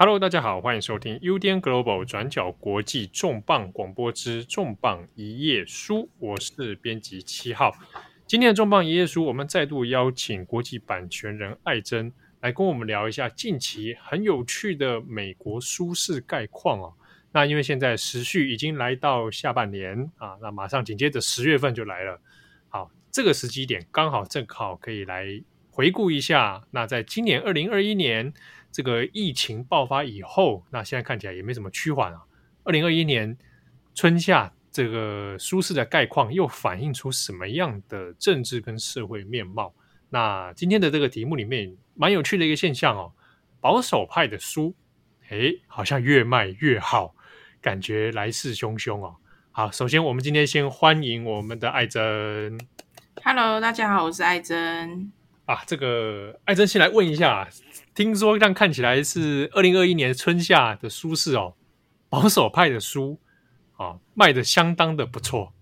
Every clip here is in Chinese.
Hello，大家好，欢迎收听 UDN Global 转角国际重磅广播之重磅一页书，我是编辑七号。今天的重磅一页书，我们再度邀请国际版权人艾珍来跟我们聊一下近期很有趣的美国书市概况哦。那因为现在时序已经来到下半年啊，那马上紧接着十月份就来了。好，这个时机点刚好正好可以来回顾一下。那在今年二零二一年。这个疫情爆发以后，那现在看起来也没什么趋缓啊。二零二一年春夏这个书市的概况又反映出什么样的政治跟社会面貌？那今天的这个题目里面蛮有趣的一个现象哦，保守派的书，诶，好像越卖越好，感觉来势汹汹哦。好，首先我们今天先欢迎我们的艾珍。Hello，大家好，我是艾珍。啊，这个艾珍先来问一下。听说这样看起来是二零二一年春夏的书市哦，保守派的书啊、哦、卖的相当的不错。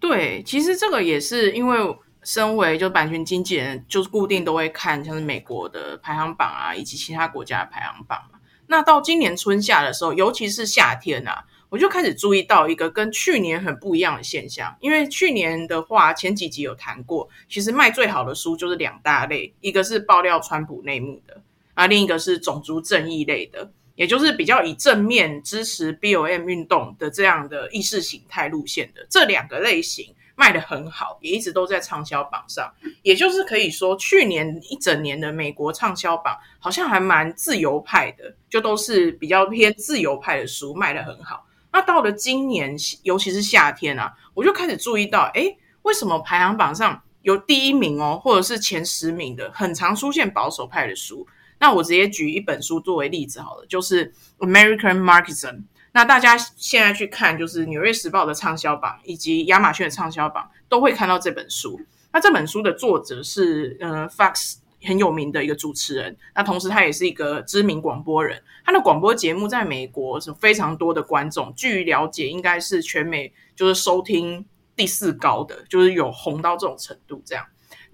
对，其实这个也是因为身为就版权经纪人，就是固定都会看像是美国的排行榜啊，以及其他国家的排行榜嘛。那到今年春夏的时候，尤其是夏天啊。我就开始注意到一个跟去年很不一样的现象，因为去年的话，前几集有谈过，其实卖最好的书就是两大类，一个是爆料川普内幕的，啊，另一个是种族正义类的，也就是比较以正面支持 B O M 运动的这样的意识形态路线的。这两个类型卖得很好，也一直都在畅销榜上，也就是可以说，去年一整年的美国畅销榜好像还蛮自由派的，就都是比较偏自由派的书卖得很好。那到了今年，尤其是夏天啊，我就开始注意到，诶，为什么排行榜上有第一名哦，或者是前十名的，很常出现保守派的书？那我直接举一本书作为例子好了，就是《American Marxism》。那大家现在去看，就是《纽约时报》的畅销榜以及亚马逊的畅销榜，都会看到这本书。那这本书的作者是呃，Fox。很有名的一个主持人，那同时他也是一个知名广播人。他的广播节目在美国是非常多的观众，据了解应该是全美就是收听第四高的，就是有红到这种程度这样。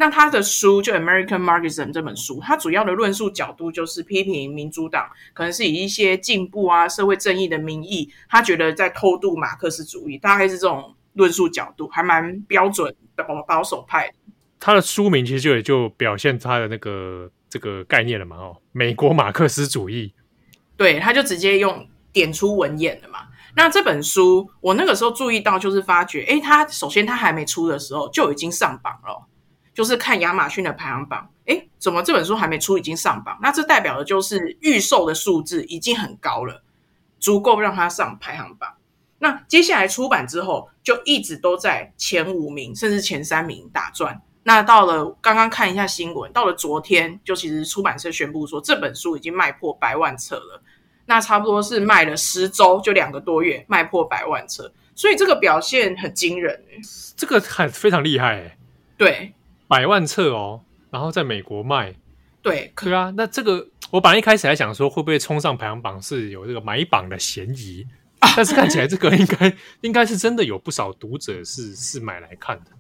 那他的书就《American Marxism》这本书，他主要的论述角度就是批评民主党可能是以一些进步啊、社会正义的名义，他觉得在偷渡马克思主义，大概是这种论述角度，还蛮标准的保守派。他的书名其实就也就表现他的那个这个概念了嘛，哦，美国马克思主义，对，他就直接用点出文眼了嘛。那这本书我那个时候注意到，就是发觉，诶，他首先他还没出的时候就已经上榜了，就是看亚马逊的排行榜，诶，怎么这本书还没出已经上榜？那这代表的就是预售的数字已经很高了，足够让他上排行榜。那接下来出版之后，就一直都在前五名甚至前三名打转。那到了刚刚看一下新闻，到了昨天，就其实出版社宣布说这本书已经卖破百万册了。那差不多是卖了十周，就两个多月，卖破百万册，所以这个表现很惊人诶。这个很非常厉害诶。对，百万册哦，然后在美国卖。对，对啊。那这个我本来一开始还想说会不会冲上排行榜是有这个买榜的嫌疑，但是看起来这个应该应该是真的有不少读者是是买来看的。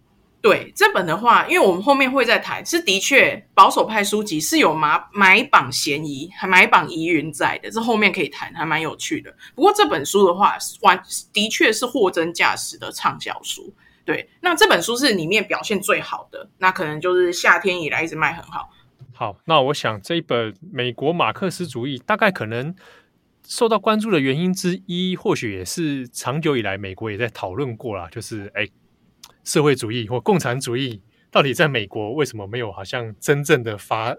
对这本的话，因为我们后面会再谈，是的确保守派书籍是有买买榜嫌疑，还买榜疑云在的，这后面可以谈，还蛮有趣的。不过这本书的话，完的确是货真价实的畅销书。对，那这本书是里面表现最好的，那可能就是夏天以来一直卖很好。好，那我想这一本美国马克思主义，大概可能受到关注的原因之一，或许也是长久以来美国也在讨论过啦，就是哎。社会主义或共产主义到底在美国为什么没有好像真正的发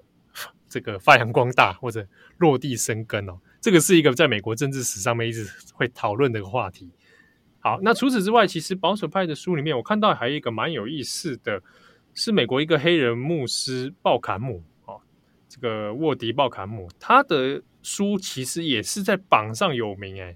这个发扬光大或者落地生根哦？这个是一个在美国政治史上面一直会讨论的一个话题。好，那除此之外，其实保守派的书里面，我看到还有一个蛮有意思的，是美国一个黑人牧师鲍坎姆哦，这个沃迪鲍坎姆，他的书其实也是在榜上有名诶。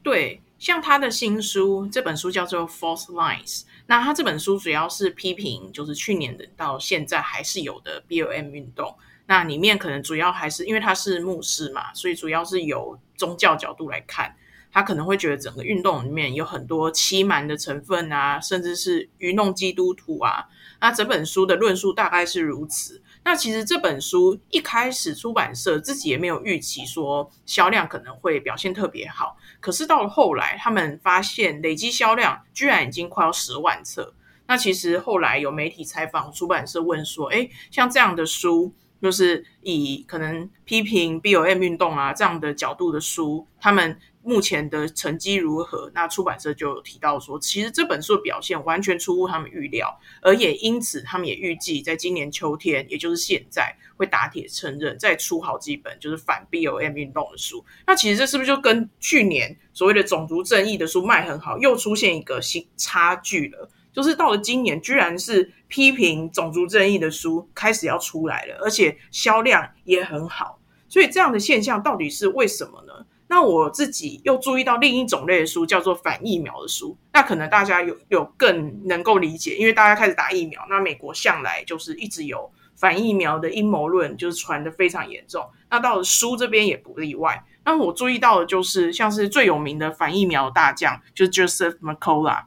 对。像他的新书，这本书叫做《False Lines》。那他这本书主要是批评，就是去年的到现在还是有的 BOM 运动。那里面可能主要还是因为他是牧师嘛，所以主要是由宗教角度来看，他可能会觉得整个运动里面有很多欺瞒的成分啊，甚至是愚弄基督徒啊。那整本书的论述大概是如此。那其实这本书一开始出版社自己也没有预期说销量可能会表现特别好，可是到了后来，他们发现累积销量居然已经快要十万册。那其实后来有媒体采访出版社问说，哎，像这样的书，就是以可能批评 B O M 运动啊这样的角度的书，他们。目前的成绩如何？那出版社就提到说，其实这本书的表现完全出乎他们预料，而也因此，他们也预计在今年秋天，也就是现在，会打铁趁热，再出好几本就是反 B O M 运动的书。那其实这是不是就跟去年所谓的种族正义的书卖很好，又出现一个新差距了？就是到了今年，居然是批评种族正义的书开始要出来了，而且销量也很好。所以这样的现象到底是为什么呢？那我自己又注意到另一种类的书，叫做反疫苗的书。那可能大家有有更能够理解，因为大家开始打疫苗。那美国向来就是一直有反疫苗的阴谋论，就是传得非常严重。那到了书这边也不例外。那我注意到的就是，像是最有名的反疫苗大将，就是 Joseph McCullough，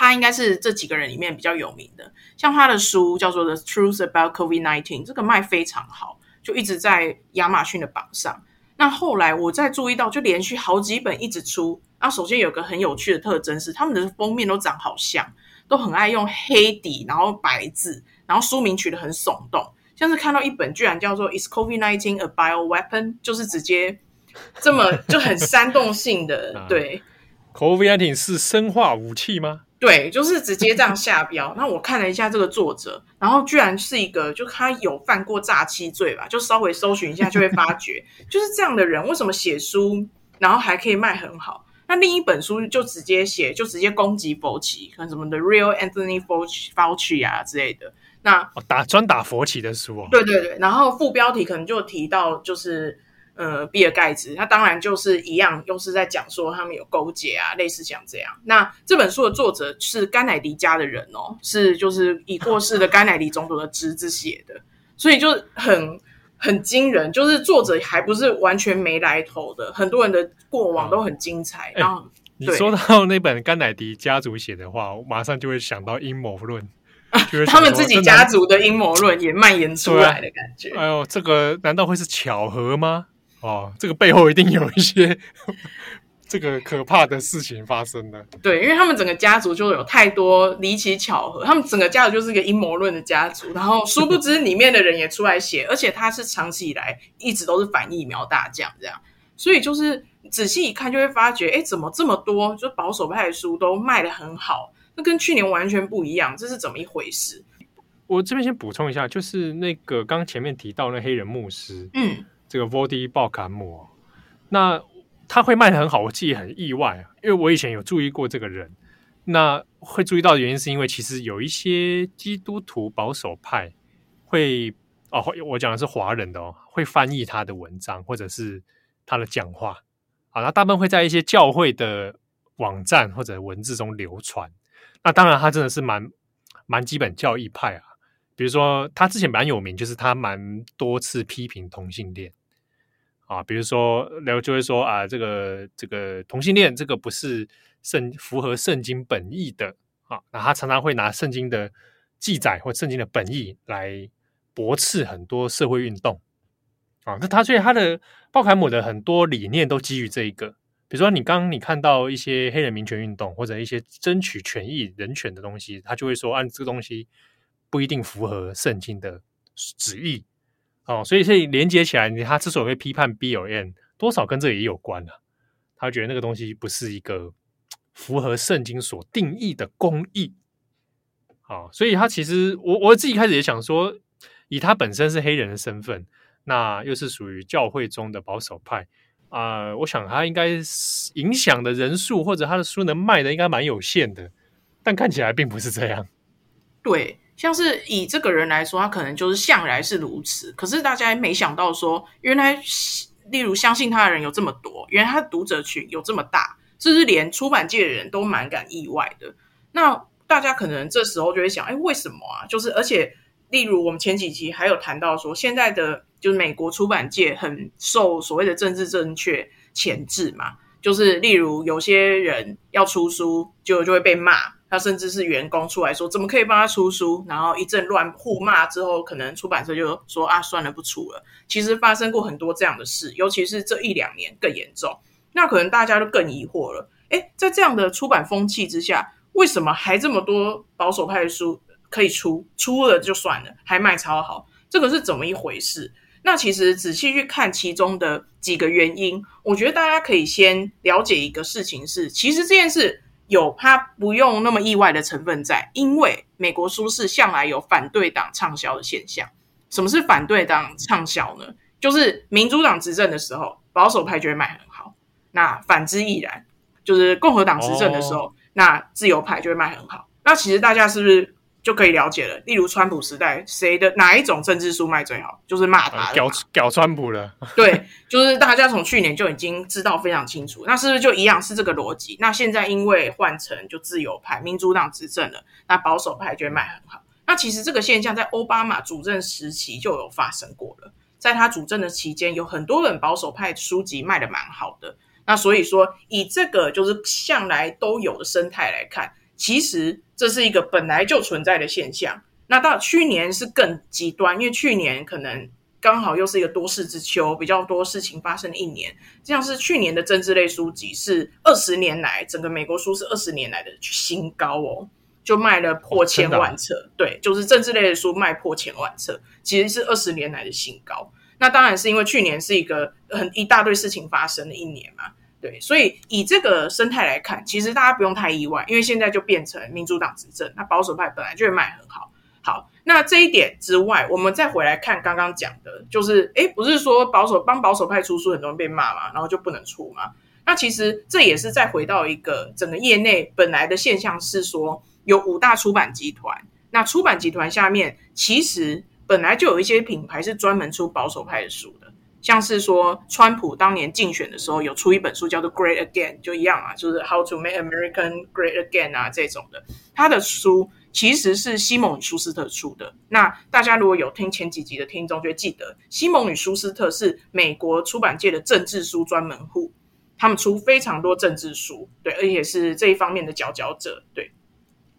他应该是这几个人里面比较有名的。像他的书叫做《The Truth About COVID-19》，这个卖非常好，就一直在亚马逊的榜上。那后来我再注意到，就连续好几本一直出。那首先有个很有趣的特征是，他们的封面都长好像，都很爱用黑底，然后白字，然后书名取得很耸动。像是看到一本居然叫做《Is COVID-19 a Bioweapon》，就是直接这么就很煽动性的。对，COVID-19 是生化武器吗？对，就是直接这样下标。那我看了一下这个作者，然后居然是一个，就他有犯过诈欺罪吧？就稍微搜寻一下就会发觉，就是这样的人为什么写书，然后还可以卖很好？那另一本书就直接写，就直接攻击佛奇，可能什么的 Real Anthony Fauci 啊之类的。那打专打佛奇的书哦。对对对，然后副标题可能就提到就是。呃，比尔盖茨，他当然就是一样，又是在讲说他们有勾结啊，类似像这样。那这本书的作者是甘乃迪家的人哦，是就是已过世的甘乃迪总统的侄子写的，所以就很很惊人，就是作者还不是完全没来头的，很多人的过往都很精彩。然后、欸、你说到 那本甘乃迪家族写的话，我马上就会想到阴谋论，他们自己家族的阴谋论也蔓延出来的感觉。哎呦，这个难道会是巧合吗？哦，这个背后一定有一些这个可怕的事情发生的。对，因为他们整个家族就有太多离奇巧合，他们整个家族就是一个阴谋论的家族。然后殊不知里面的人也出来写，而且他是长期以来一直都是反疫苗大将这样。所以就是仔细一看就会发觉，哎，怎么这么多就保守派的书都卖得很好？那跟去年完全不一样，这是怎么一回事？我这边先补充一下，就是那个刚前面提到那黑人牧师，嗯。这个 Voddie Baucham，那他会卖得很好，我自己很意外，因为我以前有注意过这个人。那会注意到的原因是因为其实有一些基督徒保守派会哦，我讲的是华人的哦，会翻译他的文章或者是他的讲话啊，那大部分会在一些教会的网站或者文字中流传。那当然，他真的是蛮蛮基本教义派啊，比如说他之前蛮有名，就是他蛮多次批评同性恋。啊，比如说，然后就会说啊，这个这个同性恋这个不是圣符合圣经本意的啊，那他常常会拿圣经的记载或圣经的本意来驳斥很多社会运动啊。那他所以他的鲍凯姆的很多理念都基于这一个，比如说你刚刚你看到一些黑人民权运动或者一些争取权益人权的东西，他就会说，按、啊、这个东西不一定符合圣经的旨意。哦，所以所以连接起来，他之所以会批判 BLM，多少跟这也有关啊。他觉得那个东西不是一个符合圣经所定义的公义。好，所以他其实我我自己开始也想说，以他本身是黑人的身份，那又是属于教会中的保守派啊，我想他应该影响的人数或者他的书能卖的应该蛮有限的，但看起来并不是这样。对。像是以这个人来说，他可能就是向来是如此。可是大家也没想到说，原来例如相信他的人有这么多，原来他的读者群有这么大，甚至连出版界的人都蛮感意外的。那大家可能这时候就会想，哎，为什么啊？就是而且，例如我们前几集还有谈到说，现在的就是美国出版界很受所谓的政治正确钳制嘛，就是例如有些人要出书就就会被骂。他甚至是员工出来说，怎么可以帮他出书？然后一阵乱互骂之后，可能出版社就说啊，算了，不出了。其实发生过很多这样的事，尤其是这一两年更严重。那可能大家都更疑惑了，诶，在这样的出版风气之下，为什么还这么多保守派的书可以出？出了就算了，还卖超好，这个是怎么一回事？那其实仔细去看其中的几个原因，我觉得大家可以先了解一个事情是，其实这件事有它不用那么意外的成分在，因为美国书市向来有反对党畅销的现象。什么是反对党畅销呢？就是民主党执政的时候，保守派就会卖很好；那反之亦然，就是共和党执政的时候，哦、那自由派就会卖很好。那其实大家是不是？就可以了解了。例如川普时代，谁的哪一种政治书卖最好？就是骂他，搞搞川普了。对，就是大家从去年就已经知道非常清楚。那是不是就一样是这个逻辑？那现在因为换成就自由派、民主党执政了，那保守派就会卖很好。那其实这个现象在奥巴马主政时期就有发生过了。在他主政的期间，有很多本保守派书籍卖的蛮好的。那所以说，以这个就是向来都有的生态来看。其实这是一个本来就存在的现象。那到去年是更极端，因为去年可能刚好又是一个多事之秋，比较多事情发生的一年。这样是去年的政治类书籍是二十年来整个美国书是二十年来的新高哦，就卖了破千万册。哦、对，就是政治类的书卖破千万册，其实是二十年来的新高。那当然是因为去年是一个很一大堆事情发生的一年嘛。对，所以以这个生态来看，其实大家不用太意外，因为现在就变成民主党执政，那保守派本来就会卖很好。好，那这一点之外，我们再回来看刚刚讲的，就是诶，不是说保守帮保守派出书，很多人被骂嘛，然后就不能出嘛？那其实这也是再回到一个整个业内本来的现象是说，有五大出版集团，那出版集团下面其实本来就有一些品牌是专门出保守派的书。像是说，川普当年竞选的时候有出一本书叫做《Great Again》，就一样啊，就是 How to Make American Great Again 啊这种的。他的书其实是西蒙与舒斯特出的。那大家如果有听前几集的听众，就会记得西蒙与舒斯特是美国出版界的政治书专门户，他们出非常多政治书，对，而且是这一方面的佼佼者。对，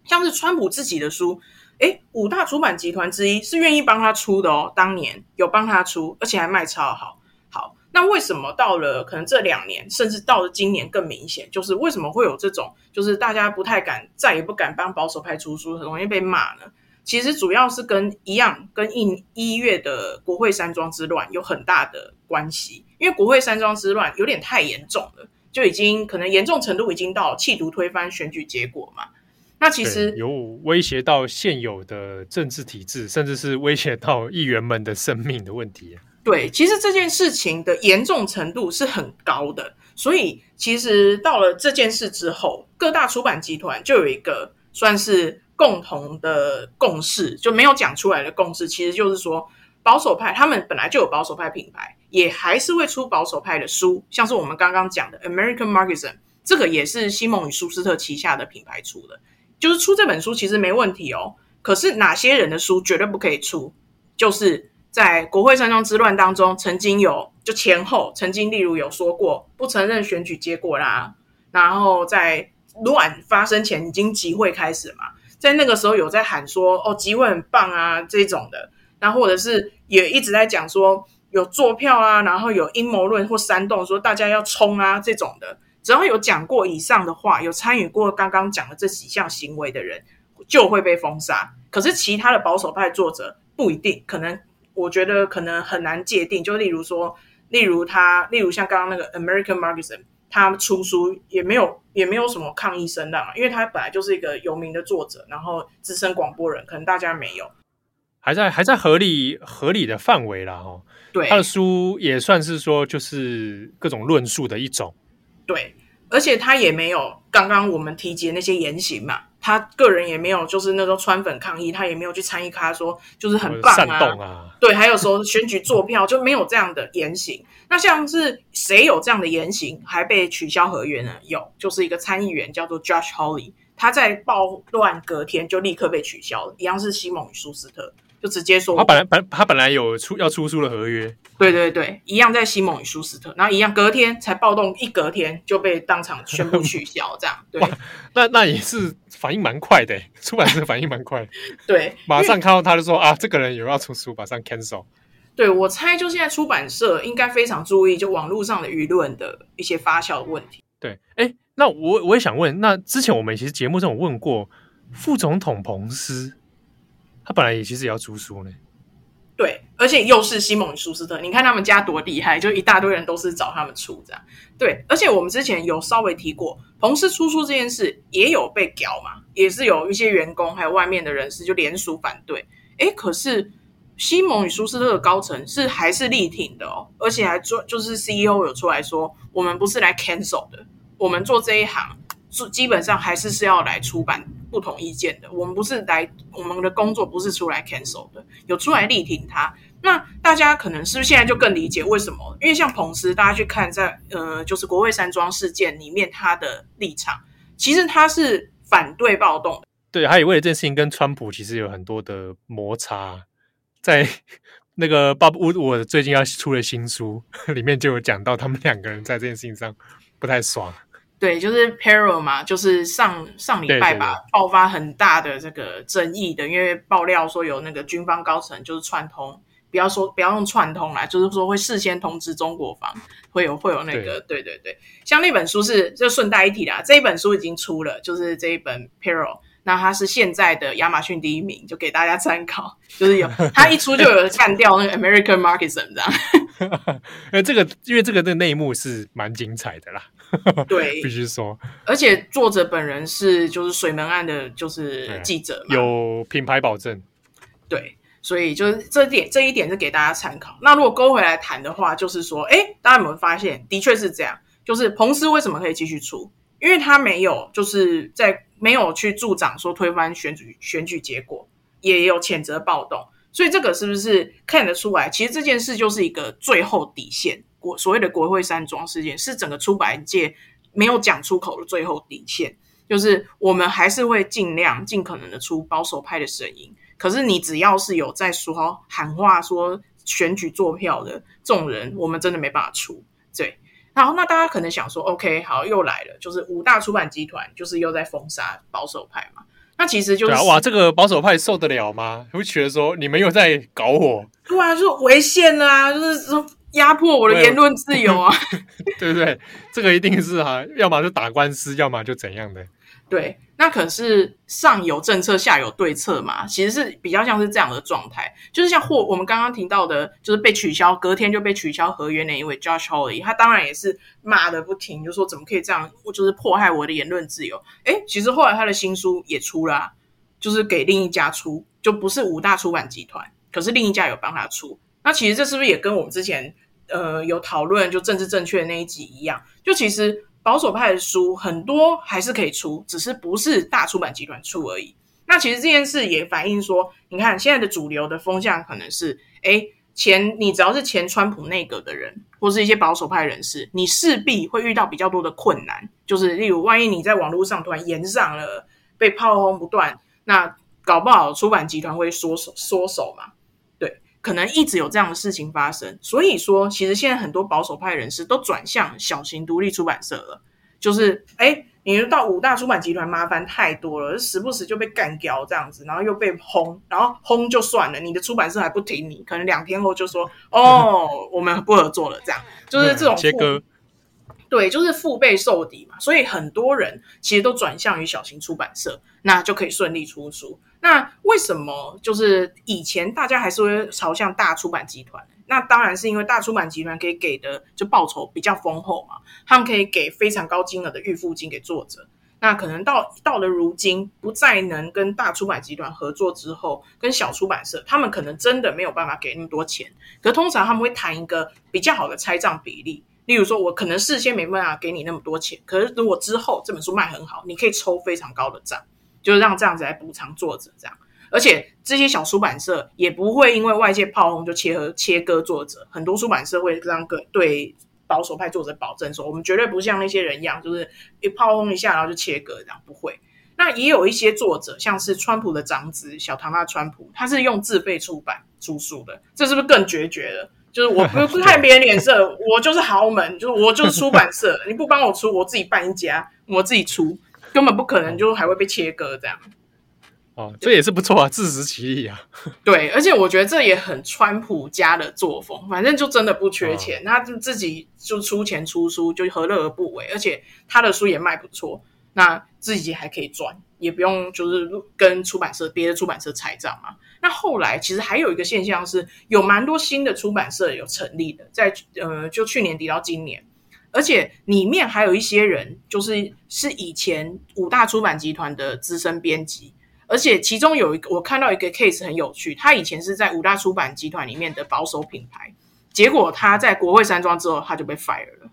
像是川普自己的书，诶，五大出版集团之一是愿意帮他出的哦，当年有帮他出，而且还卖超好。好，那为什么到了可能这两年，甚至到了今年更明显，就是为什么会有这种，就是大家不太敢，再也不敢帮保守派出书，很容易被骂呢？其实主要是跟一样，跟一一月的国会山庄之乱有很大的关系，因为国会山庄之乱有点太严重了，就已经可能严重程度已经到企图推翻选举结果嘛。那其实有威胁到现有的政治体制，甚至是威胁到议员们的生命的问题。对，其实这件事情的严重程度是很高的，所以其实到了这件事之后，各大出版集团就有一个算是共同的共识，就没有讲出来的共识，其实就是说保守派他们本来就有保守派品牌，也还是会出保守派的书，像是我们刚刚讲的 American Marxism，这个也是西蒙与舒斯特旗下的品牌出的。就是出这本书其实没问题哦，可是哪些人的书绝对不可以出？就是在国会山庄之乱当中，曾经有就前后曾经例如有说过不承认选举结果啦，然后在乱发生前已经集会开始嘛，在那个时候有在喊说哦集会很棒啊这种的，那或者是也一直在讲说有作票啊，然后有阴谋论或煽动说大家要冲啊这种的。只要有讲过以上的话，有参与过刚刚讲的这几项行为的人，就会被封杀。可是其他的保守派作者不一定，可能我觉得可能很难界定。就例如说，例如他，例如像刚刚那个 American Marxism，他出书也没有也没有什么抗议声浪，因为他本来就是一个有名的作者，然后资深广播人，可能大家没有，还在还在合理合理的范围啦。哦。对，他的书也算是说就是各种论述的一种。对，而且他也没有刚刚我们提及的那些言行嘛，他个人也没有就是那种川粉抗议，他也没有去参与，他说就是很棒啊，啊对，还有说选举作票就没有这样的言行。那像是谁有这样的言行还被取消合约呢？有，就是一个参议员叫做 Josh Holly，他在暴乱隔天就立刻被取消了，一样是西蒙与舒斯特。就直接说，他本来本他本来有出要出书的合约，对对对，一样在西蒙与舒斯特，然后一样隔天才暴动，一隔天就被当场宣布取消，这样对。那那也是反应蛮快的，出版社反应蛮快，对，马上看到他就说啊，这个人有要出书，马上 cancel。对，我猜，就现在出版社应该非常注意，就网络上的舆论的一些发酵的问题。对，哎，那我我也想问，那之前我们其实节目中有问过副总统彭斯。他本来也其实也要出书呢，对，而且又是西蒙与舒斯特，你看他们家多厉害，就一大堆人都是找他们出这样。对，而且我们之前有稍微提过，彭斯出书这件事也有被屌嘛，也是有一些员工还有外面的人士就联署反对。诶，可是西蒙与舒斯特的高层是还是力挺的哦，而且还做就是 CEO 有出来说，我们不是来 cancel 的，我们做这一行。基本上还是是要来出版不同意见的，我们不是来我们的工作不是出来 cancel 的，有出来力挺他。那大家可能是不是现在就更理解为什么？因为像彭斯，大家去看在呃，就是国会山庄事件里面他的立场，其实他是反对暴动的。对，还有为了这件事情跟川普其实有很多的摩擦，在 那个 Bob Woodward 最近要出的新书 里面就有讲到，他们两个人在这件事情上不太爽。对，就是 pero 嘛，就是上上礼拜吧，爆发很大的这个争议的，因为爆料说有那个军方高层就是串通，不要说不要用串通啦，就是说会事先通知中国方，会有会有那个，对，对对对，像那本书是就顺带一提啦，这一本书已经出了，就是这一本 Paro，那他是现在的亚马逊第一名，就给大家参考，就是有他一出就有干掉那个 American Marxism 这样，呃，这个因为这个的内幕是蛮精彩的啦。对，必须说，而且作者本人是就是水门案的，就是记者嘛，有品牌保证。对，所以就是这点这一点是给大家参考。那如果勾回来谈的话，就是说，哎，大家有没有发现，的确是这样？就是彭斯为什么可以继续出？因为他没有就是在没有去助长说推翻选举选举结果，也有谴责暴动，所以这个是不是看得出来？其实这件事就是一个最后底线。国所谓的国会山庄事件是整个出版界没有讲出口的最后底线，就是我们还是会尽量尽可能的出保守派的声音。可是你只要是有在说喊话说选举作票的这种人，我们真的没办法出。对，然后那大家可能想说，OK，好，又来了，就是五大出版集团就是又在封杀保守派嘛？那其实就是、啊、哇，这个保守派受得了吗？会觉得说你们又在搞我？对啊，就是违宪啊，就是说。压迫我的言论自由啊！对不对？这个一定是哈、啊，要么就打官司，要么就怎样的。对，那可是上有政策，下有对策嘛。其实是比较像是这样的状态，就是像霍我们刚刚提到的，就是被取消，隔天就被取消合约那一位 Josh Holly，他当然也是骂的不停，就说怎么可以这样，就是迫害我的言论自由。诶，其实后来他的新书也出了、就是给另一家出，就不是五大出版集团，可是另一家有帮他出。那其实这是不是也跟我们之前呃有讨论就政治正确的那一集一样？就其实保守派的书很多还是可以出，只是不是大出版集团出而已。那其实这件事也反映说，你看现在的主流的风向可能是，诶，前你只要是前川普内阁的人，或是一些保守派人士，你势必会遇到比较多的困难。就是例如，万一你在网络上突然炎上了，被炮轰不断，那搞不好出版集团会缩手缩手嘛。可能一直有这样的事情发生，所以说，其实现在很多保守派人士都转向小型独立出版社了。就是，哎，你到五大出版集团麻烦太多了，时不时就被干掉这样子，然后又被轰，然后轰就算了，你的出版社还不挺你，可能两天后就说，哦，我们不合作了，这样就是这种切割。对，就是腹背受敌嘛，所以很多人其实都转向于小型出版社，那就可以顺利出书。那为什么就是以前大家还是会朝向大出版集团？那当然是因为大出版集团可以给的就报酬比较丰厚嘛，他们可以给非常高金额的预付金给作者。那可能到到了如今，不再能跟大出版集团合作之后，跟小出版社，他们可能真的没有办法给那么多钱。可通常他们会谈一个比较好的拆账比例。例如说，我可能事先没办法给你那么多钱，可是如果之后这本书卖很好，你可以抽非常高的账，就是让这样子来补偿作者这样。而且这些小出版社也不会因为外界炮轰就切合切割作者，很多出版社会这样跟对保守派作者保证说，我们绝对不像那些人一样，就是一炮轰一下然后就切割这样，不会。那也有一些作者，像是川普的长子小唐纳川普，他是用自费出版出书的，这是不是更决绝了？就是我不 看别人脸色，我就是豪门，就是我就是出版社，你不帮我出，我自己办一家，我自己出，根本不可能，就还会被切割这样。哦，这也是不错啊，自食其力啊。对，而且我觉得这也很川普家的作风，反正就真的不缺钱，哦、他就自己就出钱出书，就何乐而不为？而且他的书也卖不错，那自己还可以赚，也不用就是跟出版社别的出版社拆账嘛。那后来其实还有一个现象是，有蛮多新的出版社有成立的，在呃，就去年底到今年，而且里面还有一些人就是是以前五大出版集团的资深编辑。而且其中有一个，我看到一个 case 很有趣。他以前是在五大出版集团里面的保守品牌，结果他在国会山庄之后，他就被 fire 了。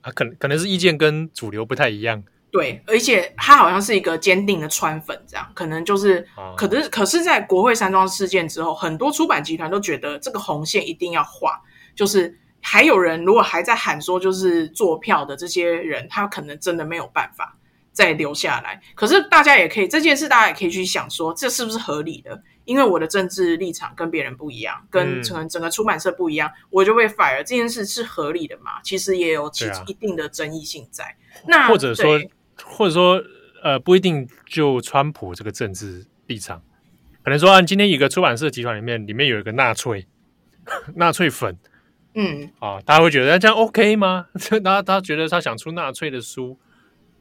他 可能可能是意见跟主流不太一样。对，而且他好像是一个坚定的川粉，这样可能就是，可是可是在国会山庄事件之后，很多出版集团都觉得这个红线一定要画。就是还有人如果还在喊说，就是做票的这些人，他可能真的没有办法。再留下来，可是大家也可以这件事，大家也可以去想说，这是不是合理的？因为我的政治立场跟别人不一样，跟整整个出版社不一样，嗯、我就被 fire。这件事是合理的嘛？其实也有其一定的争议性在。啊、那或者说，或者说，呃，不一定就川普这个政治立场，可能说，按今天一个出版社集团里面，里面有一个纳粹，纳粹粉，嗯，啊，大家会觉得这样 OK 吗？他他觉得他想出纳粹的书，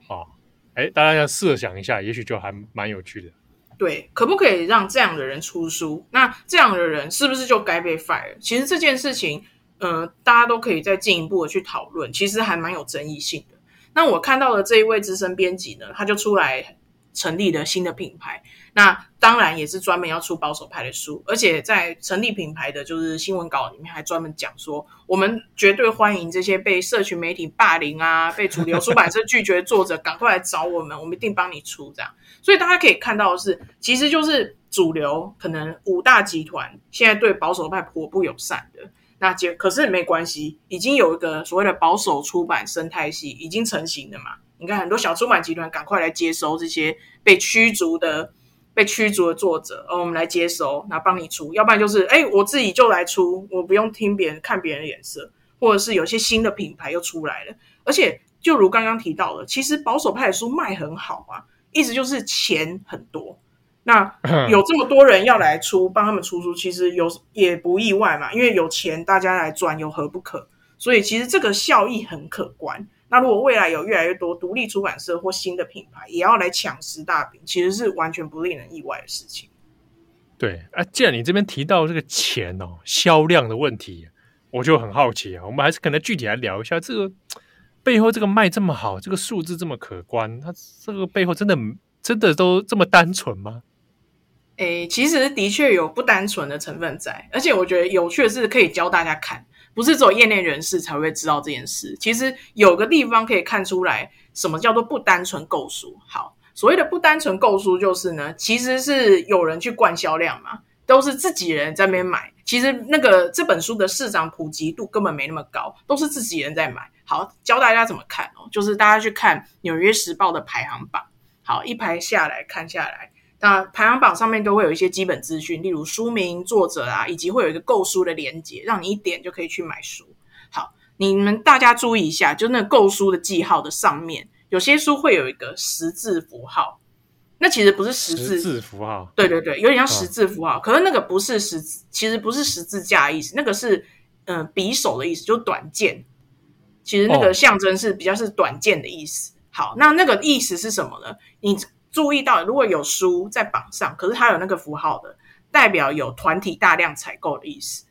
啊。哎，大家要设想一下，也许就还蛮有趣的。对，可不可以让这样的人出书？那这样的人是不是就该被 fire？其实这件事情，呃，大家都可以再进一步的去讨论，其实还蛮有争议性的。那我看到的这一位资深编辑呢，他就出来成立了新的品牌。那当然也是专门要出保守派的书，而且在成立品牌的就是新闻稿里面还专门讲说，我们绝对欢迎这些被社群媒体霸凌啊、被主流出版社拒绝的作者赶快来找我们，我们一定帮你出这样。所以大家可以看到的是，其实就是主流可能五大集团现在对保守派颇不友善的，那结可是没关系，已经有一个所谓的保守出版生态系已经成型了嘛。你看很多小出版集团赶快来接收这些被驱逐的。被驱逐的作者，哦，我们来接收，那帮你出，要不然就是，哎，我自己就来出，我不用听别人看别人的脸色，或者是有些新的品牌又出来了，而且就如刚刚提到的，其实保守派的书卖很好啊，意思就是钱很多，那 有这么多人要来出，帮他们出书，其实有也不意外嘛，因为有钱大家来赚，有何不可？所以其实这个效益很可观。那如果未来有越来越多独立出版社或新的品牌也要来抢食大饼，其实是完全不令人意外的事情。对，啊，既然你这边提到这个钱哦，销量的问题，我就很好奇啊。我们还是可能具体来聊一下这个背后，这个卖这么好，这个数字这么可观，它这个背后真的真的都这么单纯吗？诶，其实的确有不单纯的成分在，而且我觉得有趣的是可以教大家看。不是只有业内人士才会知道这件事。其实有个地方可以看出来，什么叫做不单纯购书。好，所谓的不单纯购书，就是呢，其实是有人去灌销量嘛，都是自己人在那边买。其实那个这本书的市场普及度根本没那么高，都是自己人在买。好，教大家怎么看哦，就是大家去看《纽约时报》的排行榜。好，一排下来看下来。那排行榜上面都会有一些基本资讯，例如书名、作者啊，以及会有一个购书的连接，让你一点就可以去买书。好，你们大家注意一下，就那购书的记号的上面，有些书会有一个十字符号，那其实不是十字，符号，对对对，有点像十字符号，哦、可是那个不是十字，其实不是十字架的意思，那个是嗯、呃、匕首的意思，就是短剑。其实那个象征是比较是短剑的意思。哦、好，那那个意思是什么呢？你。注意到，如果有书在榜上，可是它有那个符号的，代表有团体大量采购的意思。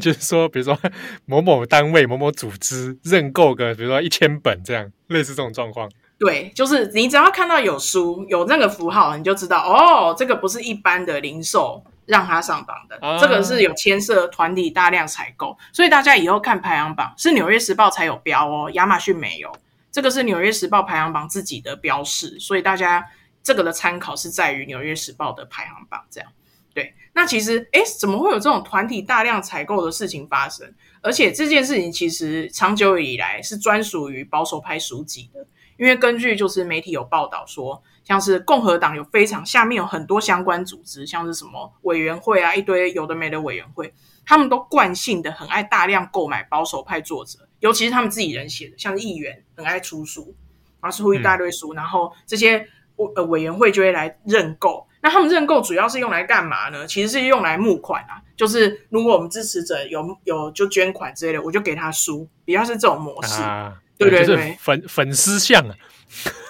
就是说，比如说某某单位、某某组织认购个，比如说一千本这样，类似这种状况。对，就是你只要看到有书有那个符号，你就知道哦，这个不是一般的零售让它上榜的，啊、这个是有牵涉团体大量采购。所以大家以后看排行榜，是纽约时报才有标哦，亚马逊没有。这个是《纽约时报》排行榜自己的标示，所以大家这个的参考是在于《纽约时报》的排行榜。这样，对。那其实，哎，怎么会有这种团体大量采购的事情发生？而且这件事情其实长久以来是专属于保守派书籍的，因为根据就是媒体有报道说，像是共和党有非常下面有很多相关组织，像是什么委员会啊，一堆有的没的委员会，他们都惯性的很爱大量购买保守派作者，尤其是他们自己人写的，像是议员很爱出书，然后出一大堆书，嗯、然后这些委呃委员会就会来认购。那他们认购主要是用来干嘛呢？其实是用来募款啊，就是如果我们支持者有有就捐款之类的，我就给他书，比较是这种模式，啊、对对对，就是、粉粉丝向啊，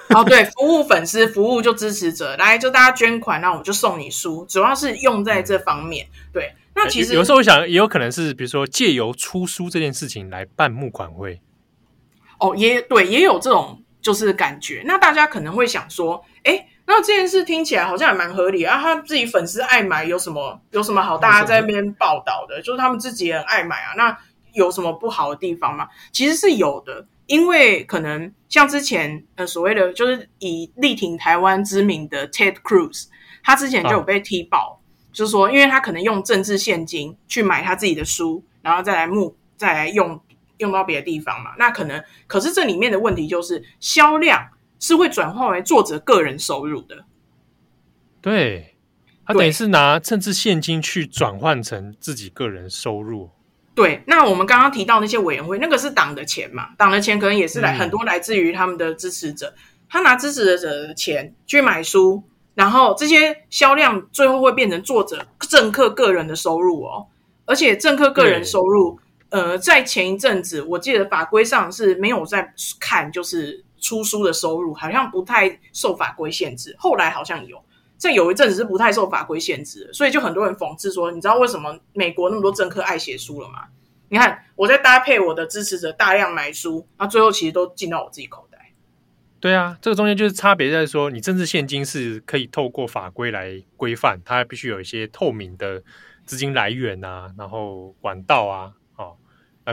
哦对，服务粉丝，服务就支持者，来就大家捐款，那我就送你书，主要是用在这方面。对，那其实有时候我想也有可能是，比如说借由出书这件事情来办募款会，哦，也对，也有这种就是感觉。那大家可能会想说，哎。那这件事听起来好像也蛮合理啊！他自己粉丝爱买，有什么有什么好大家在那边报道的？就是他们自己也很爱买啊。那有什么不好的地方吗？其实是有的，因为可能像之前呃所谓的就是以力挺台湾知名的 Ted Cruz，他之前就有被踢爆，啊、就是说因为他可能用政治现金去买他自己的书，然后再来募再来用用到别的地方嘛。那可能可是这里面的问题就是销量。是会转化为作者个人收入的，对，他等于是拿政治现金去转换成自己个人收入。对，那我们刚刚提到那些委员会，那个是党的钱嘛？党的钱可能也是来、嗯、很多来自于他们的支持者，他拿支持者的钱去买书，然后这些销量最后会变成作者政客个人的收入哦。而且政客个人收入，呃，在前一阵子我记得法规上是没有在看，就是。出书的收入好像不太受法规限制，后来好像有，这有一阵子是不太受法规限制的，所以就很多人讽刺说，你知道为什么美国那么多政客爱写书了吗？你看我在搭配我的支持者大量买书，那最后其实都进到我自己口袋。对啊，这个中间就是差别在说，你政治献金是可以透过法规来规范，它必须有一些透明的资金来源啊，然后管道啊。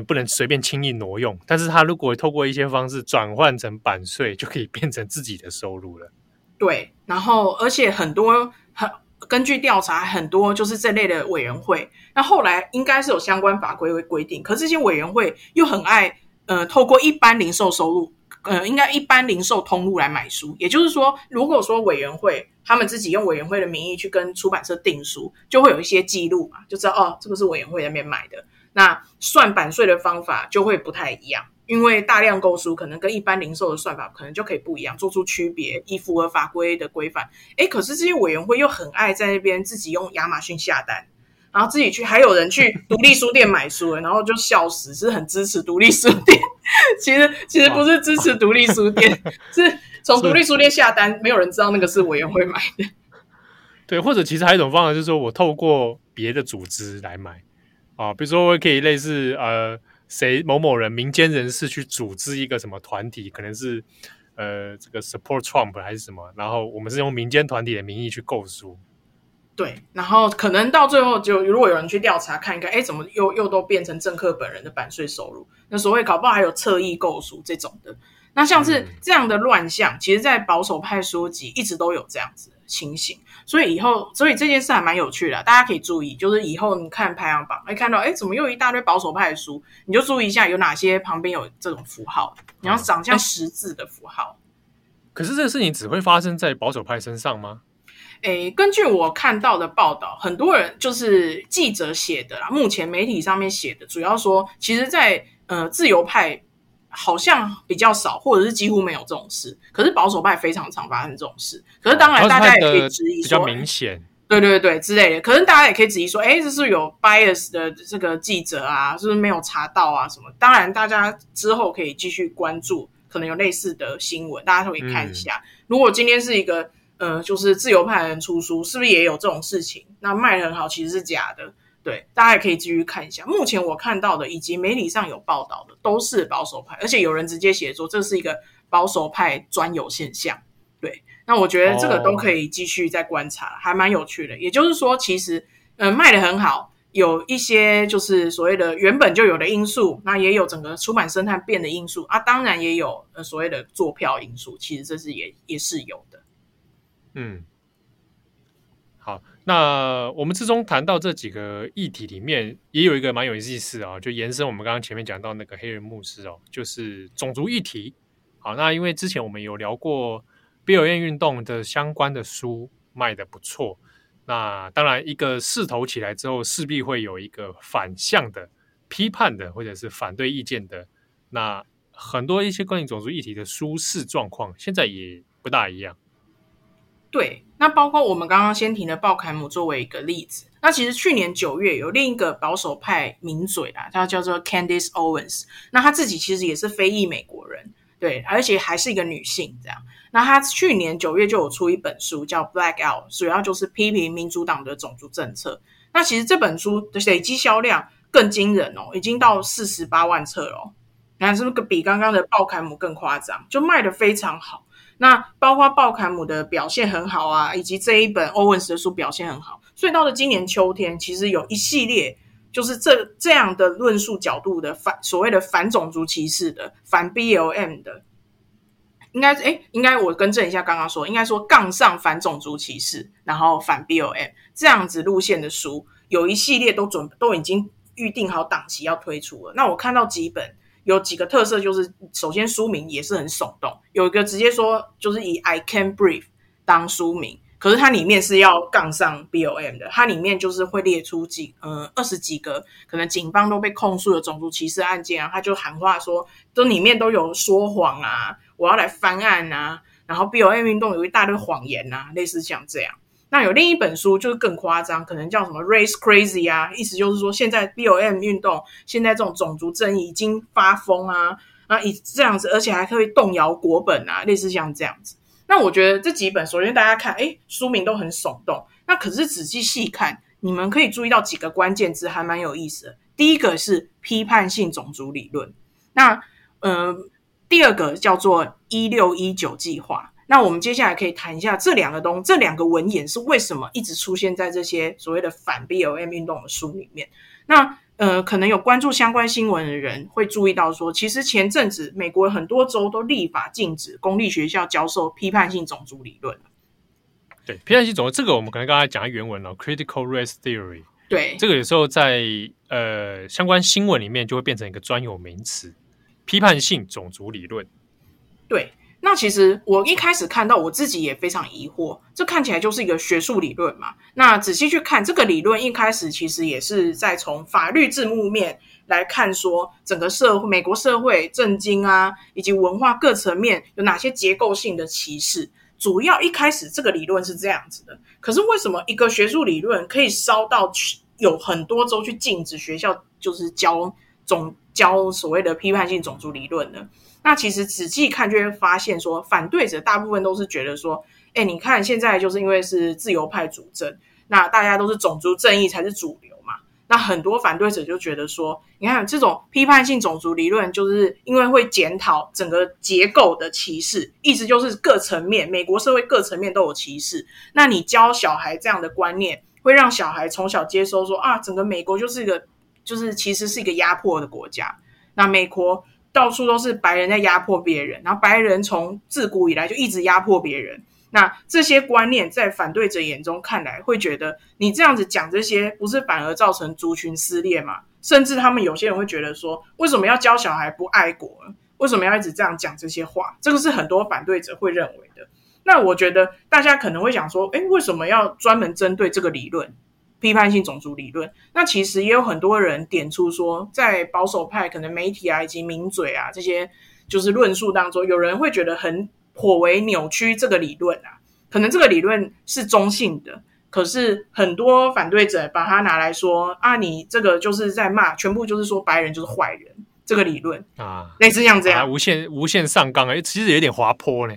不能随便轻易挪用，但是他如果透过一些方式转换成版税，就可以变成自己的收入了。对，然后而且很多很根据调查，很多就是这类的委员会，那后来应该是有相关法规会规定，可是这些委员会又很爱呃透过一般零售收入，呃应该一般零售通路来买书，也就是说，如果说委员会他们自己用委员会的名义去跟出版社订书，就会有一些记录嘛，就知道哦，这个是委员会那边买的。那算版税的方法就会不太一样，因为大量购书可能跟一般零售的算法可能就可以不一样，做出区别，以符合法规的规范。诶，可是这些委员会又很爱在那边自己用亚马逊下单，然后自己去，还有人去独立书店买书，然后就笑死，是很支持独立书店。其实其实不是支持独立书店，是从独立书店下单，没有人知道那个是委员会买的。对，或者其实还有一种方法，就是说我透过别的组织来买。啊，比如说我可以类似呃，谁某某人民间人士去组织一个什么团体，可能是呃这个 support Trump 还是什么，然后我们是用民间团体的名义去购书。对，然后可能到最后就如果有人去调查看一看，哎，怎么又又都变成政客本人的版税收入？那所谓搞不好还有侧翼购书这种的。那像是这样的乱象，嗯、其实，在保守派书籍一直都有这样子的情形。所以以后，所以这件事还蛮有趣的，大家可以注意，就是以后你看排行榜，会看到，哎，怎么又一大堆保守派的书？你就注意一下有哪些旁边有这种符号，你要长像十字的符号。可是这个事情只会发生在保守派身上吗？诶，根据我看到的报道，很多人就是记者写的啦，目前媒体上面写的，主要说，其实在，在呃自由派。好像比较少，或者是几乎没有这种事。可是保守派非常常发生这种事。可是当然，大家也可以质疑说，比较明显，对对对之类的。可是大家也可以质疑说，哎，这是有 bias 的这个记者啊，是不是没有查到啊什么？当然，大家之后可以继续关注，可能有类似的新闻，大家都可以看一下。嗯、如果今天是一个呃，就是自由派的人出书，是不是也有这种事情？那卖得很好，其实是假的。对，大家也可以继续看一下。目前我看到的以及媒体上有报道的都是保守派，而且有人直接写说这是一个保守派专有现象。对，那我觉得这个都可以继续再观察，哦、还蛮有趣的。也就是说，其实嗯、呃、卖的很好，有一些就是所谓的原本就有的因素，那也有整个出版生态变的因素啊，当然也有呃所谓的坐票因素，其实这是也也是有的。嗯。好，那我们之中谈到这几个议题里面，也有一个蛮有意思啊，就延伸我们刚刚前面讲到那个黑人牧师哦，就是种族议题好，那因为之前我们有聊过 BLM 运动的相关的书卖得不错，那当然一个势头起来之后，势必会有一个反向的批判的或者是反对意见的，那很多一些关于种族议题的舒适状况，现在也不大一样。对，那包括我们刚刚先提的鲍凯姆作为一个例子，那其实去年九月有另一个保守派名嘴啊，他叫做 Candace Owens，那他自己其实也是非裔美国人，对，而且还是一个女性这样。那他去年九月就有出一本书叫《Black Out》，主要就是批评民主党的种族政策。那其实这本书的累积销量更惊人哦，已经到四十八万册了，你看是不是比刚刚的鲍凯姆更夸张？就卖得非常好。那包括鲍凯姆的表现很好啊，以及这一本欧文斯的书表现很好，所以到了今年秋天，其实有一系列就是这这样的论述角度的反所谓的反种族歧视的反 BLM 的，应该诶应该我更正一下刚刚说，应该说杠上反种族歧视，然后反 BLM 这样子路线的书，有一系列都准都已经预定好档期要推出了。那我看到几本。有几个特色，就是首先书名也是很耸动，有一个直接说就是以 I can breathe 当书名，可是它里面是要杠上 B O M 的，它里面就是会列出几呃二十几个可能警方都被控诉的种族歧视案件啊，他就喊话说，都里面都有说谎啊，我要来翻案啊，然后 B O M 运动有一大堆谎言啊，类似像这样。那有另一本书就是更夸张，可能叫什么 Race Crazy 啊，意思就是说现在 BOM 运动现在这种种族正义已经发疯啊，啊以这样子，而且还可以动摇国本啊，类似像这样子。那我觉得这几本，首先大家看，诶，书名都很耸动，那可是仔细细看，你们可以注意到几个关键字，还蛮有意思的。第一个是批判性种族理论，那呃，第二个叫做一六一九计划。那我们接下来可以谈一下这两个东，这两个文言是为什么一直出现在这些所谓的反 BLM 运动的书里面？那呃，可能有关注相关新闻的人会注意到说，其实前阵子美国很多州都立法禁止公立学校教授批判性种族理论。对，批判性种族这个我们可能刚才讲的原文了，critical race theory。对，这个有时候在呃相关新闻里面就会变成一个专有名词，批判性种族理论。对。那其实我一开始看到，我自己也非常疑惑，这看起来就是一个学术理论嘛。那仔细去看这个理论，一开始其实也是在从法律字幕面来看，说整个社会、美国社会、政经啊，以及文化各层面有哪些结构性的歧视。主要一开始这个理论是这样子的，可是为什么一个学术理论可以烧到有很多州去禁止学校就是教种教所谓的批判性种族理论呢？那其实仔细看就会发现，说反对者大部分都是觉得说，哎，你看现在就是因为是自由派主政，那大家都是种族正义才是主流嘛。那很多反对者就觉得说，你看这种批判性种族理论，就是因为会检讨整个结构的歧视，意思就是各层面，美国社会各层面都有歧视。那你教小孩这样的观念，会让小孩从小接收说啊，整个美国就是一个，就是其实是一个压迫的国家。那美国。到处都是白人在压迫别人，然后白人从自古以来就一直压迫别人。那这些观念在反对者眼中看来，会觉得你这样子讲这些，不是反而造成族群撕裂吗？甚至他们有些人会觉得说，为什么要教小孩不爱国？为什么要一直这样讲这些话？这个是很多反对者会认为的。那我觉得大家可能会想说，诶，为什么要专门针对这个理论？批判性种族理论，那其实也有很多人点出说，在保守派可能媒体啊以及名嘴啊这些就是论述当中，有人会觉得很颇为扭曲这个理论啊。可能这个理论是中性的，可是很多反对者把它拿来说啊，你这个就是在骂，全部就是说白人就是坏人，这个理论啊，类似像这样，啊、无限无限上纲哎，其实有点滑坡呢。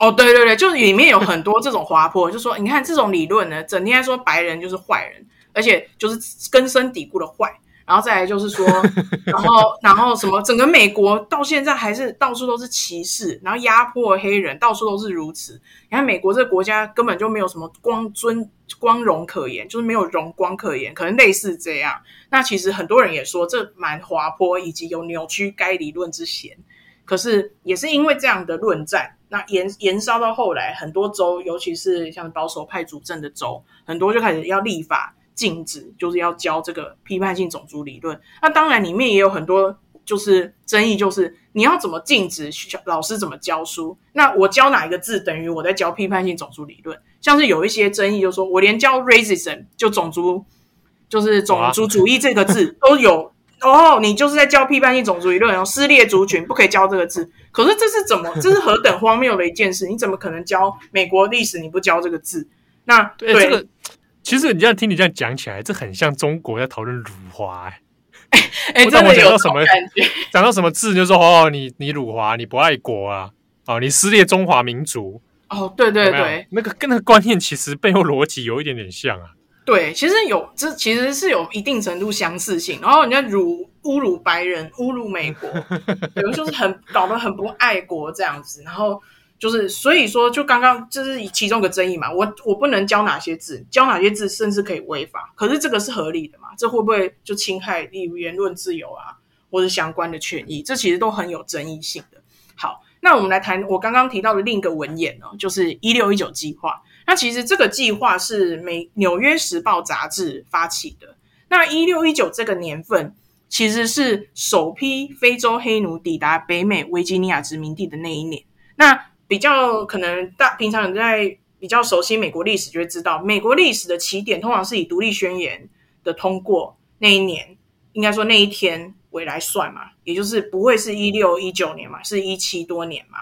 哦，对对对，就是里面有很多这种滑坡，就说你看这种理论呢，整天在说白人就是坏人，而且就是根深蒂固的坏，然后再来就是说，然后然后什么，整个美国到现在还是到处都是歧视，然后压迫黑人，到处都是如此。你看美国这个国家根本就没有什么光尊光荣可言，就是没有荣光可言，可能类似这样。那其实很多人也说这蛮滑坡，以及有扭曲该理论之嫌。可是也是因为这样的论战。那延延烧到后来，很多州，尤其是像保守派主政的州，很多就开始要立法禁止，就是要教这个批判性种族理论。那当然里面也有很多就是争议，就是你要怎么禁止老师怎么教书？那我教哪一个字等于我在教批判性种族理论？像是有一些争议，就是说我连教 racism 就种族就是种族主义这个字都有哦，你就是在教批判性种族理论，然后撕裂族群不可以教这个字。可是这是怎么？这是何等荒谬的一件事？你怎么可能教美国历史你不教这个字？那对，对这个。其实你这样听你这样讲起来，这很像中国在讨论辱华 哎。哎，真的有什么感觉？讲到什么字，就说哦，你你辱华，你不爱国啊，哦，你撕裂中华民族。哦，对对对，那个跟那个观念其实背后逻辑有一点点像啊。对，其实有这其实是有一定程度相似性。然后人家辱侮辱白人，侮辱美国，比如就是很搞得很不爱国这样子，然后。就是所以说，就刚刚这是其中一个争议嘛。我我不能教哪些字，教哪些字甚至可以违法。可是这个是合理的嘛？这会不会就侵害例如言论自由啊，或者相关的权益？这其实都很有争议性的。好，那我们来谈我刚刚提到的另一个文言呢，就是一六一九计划。那其实这个计划是美纽约时报杂志发起的。那一六一九这个年份，其实是首批非洲黑奴抵达北美维吉尼亚殖民地的那一年。那比较可能大平常人在比较熟悉美国历史，就会知道美国历史的起点通常是以独立宣言的通过那一年，应该说那一天为来算嘛，也就是不会是一六一九年嘛，是一七多年嘛。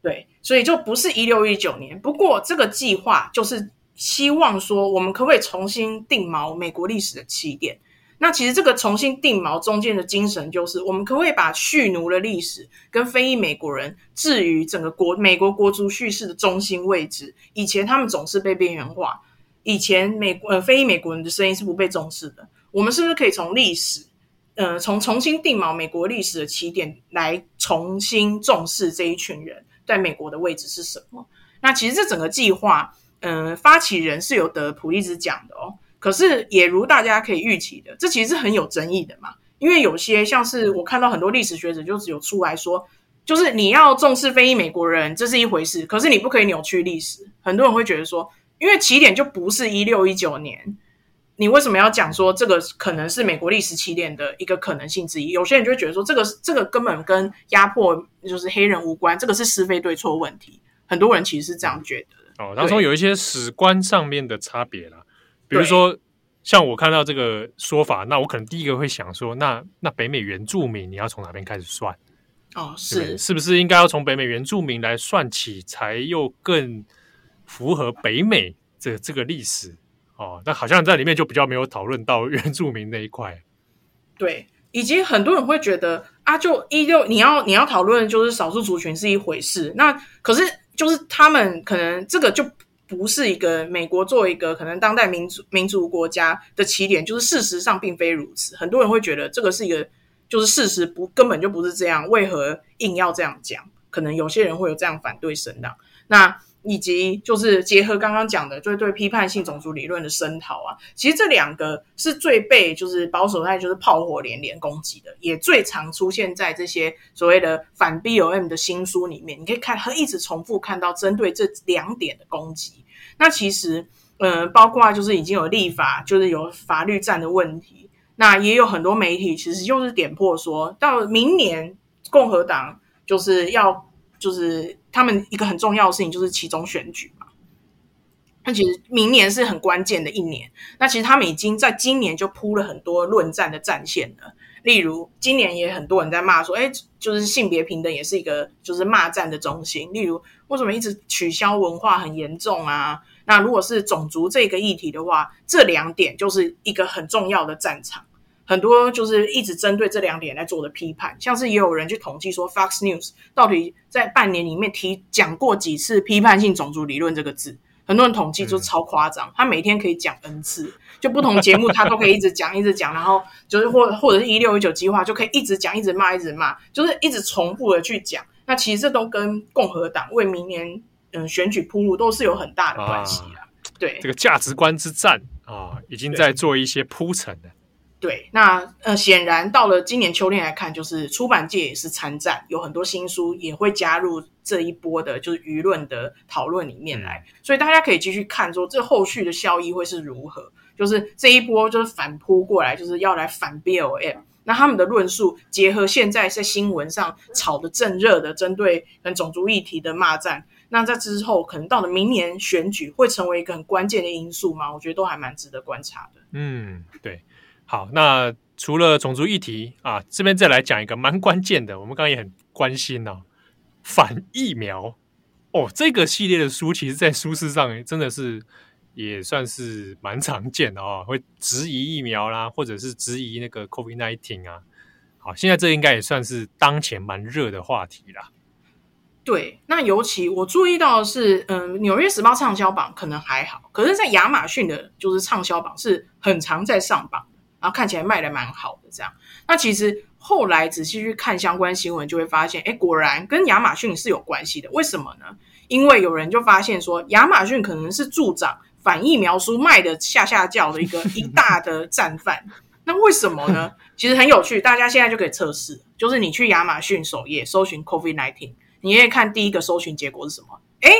对，所以就不是一六一九年。不过这个计划就是希望说，我们可不可以重新定锚美国历史的起点？那其实这个重新定锚中间的精神，就是我们可不可以把蓄奴的历史跟非裔美国人置于整个国美国国族叙事的中心位置？以前他们总是被边缘化，以前美国呃非裔美国人的声音是不被重视的。我们是不是可以从历史，呃，从重新定锚美国历史的起点来重新重视这一群人在美国的位置是什么？那其实这整个计划，嗯、呃，发起人是有得普利兹奖的哦。可是，也如大家可以预期的，这其实是很有争议的嘛。因为有些像是我看到很多历史学者就只有出来说，就是你要重视非裔美国人，这是一回事，可是你不可以扭曲历史。很多人会觉得说，因为起点就不是一六一九年，你为什么要讲说这个可能是美国历史起点的一个可能性之一？有些人就会觉得说，这个这个根本跟压迫就是黑人无关，这个是是非对错问题。很多人其实是这样觉得的。哦，当中有一些史观上面的差别啦。比如说，像我看到这个说法，那我可能第一个会想说，那那北美原住民你要从哪边开始算？哦，是是不是应该要从北美原住民来算起，才又更符合北美这这个历史？哦，那好像在里面就比较没有讨论到 原住民那一块。对，以及很多人会觉得啊，就一六你要你要讨论就是少数族群是一回事，那可是就是他们可能这个就。不是一个美国作为一个可能当代民主民主国家的起点，就是事实上并非如此。很多人会觉得这个是一个，就是事实不根本就不是这样，为何硬要这样讲？可能有些人会有这样反对声浪。那。以及就是结合刚刚讲的，就是对批判性种族理论的声讨啊，其实这两个是最被就是保守派就是炮火连连攻击的，也最常出现在这些所谓的反 BOM 的新书里面。你可以看，他一直重复看到针对这两点的攻击。那其实，嗯、呃，包括就是已经有立法，就是有法律战的问题。那也有很多媒体其实就是点破说，到明年共和党就是要。就是他们一个很重要的事情，就是期中选举嘛。那其实明年是很关键的一年。那其实他们已经在今年就铺了很多论战的战线了。例如，今年也很多人在骂说，哎，就是性别平等也是一个就是骂战的中心。例如，为什么一直取消文化很严重啊？那如果是种族这个议题的话，这两点就是一个很重要的战场。很多就是一直针对这两点来做的批判，像是也有人去统计说，Fox News 到底在半年里面提讲过几次批判性种族理论这个字，很多人统计就超夸张，他每天可以讲 N 次，就不同节目他都可以一直讲一直讲，然后就是或或者是一六一九计划就可以一直讲一直骂一直骂，就是一直重复的去讲。那其实这都跟共和党为明年嗯选举铺路都是有很大的关系的。对，这个价值观之战啊，已经在做一些铺陈了。对，那呃，显然到了今年秋天来看，就是出版界也是参战，有很多新书也会加入这一波的，就是舆论的讨论里面来，所以大家可以继续看说这后续的效益会是如何，就是这一波就是反扑过来，就是要来反 BLM。那他们的论述结合现在在新闻上炒得正热的针对跟种族议题的骂战，那在之后可能到了明年选举会成为一个很关键的因素吗？我觉得都还蛮值得观察的。嗯，对。好，那除了种族议题啊，这边再来讲一个蛮关键的，我们刚刚也很关心哦，反疫苗哦，这个系列的书，其实在书市上真的是。也算是蛮常见的哦，会质疑疫苗啦，或者是质疑那个 COVID-19 啊。好，现在这应该也算是当前蛮热的话题啦。对，那尤其我注意到是，嗯，《纽约时报》畅销榜可能还好，可是，在亚马逊的，就是畅销榜是很常在上榜，然后看起来卖得蛮好的这样。那其实后来仔细去看相关新闻，就会发现，哎，果然跟亚马逊是有关系的。为什么呢？因为有人就发现说，亚马逊可能是助长。反疫苗书卖的下下叫的一个一大的战犯，那为什么呢？其实很有趣，大家现在就可以测试，就是你去亚马逊首页搜寻 COVID-19，你可以看第一个搜寻结果是什么？哎，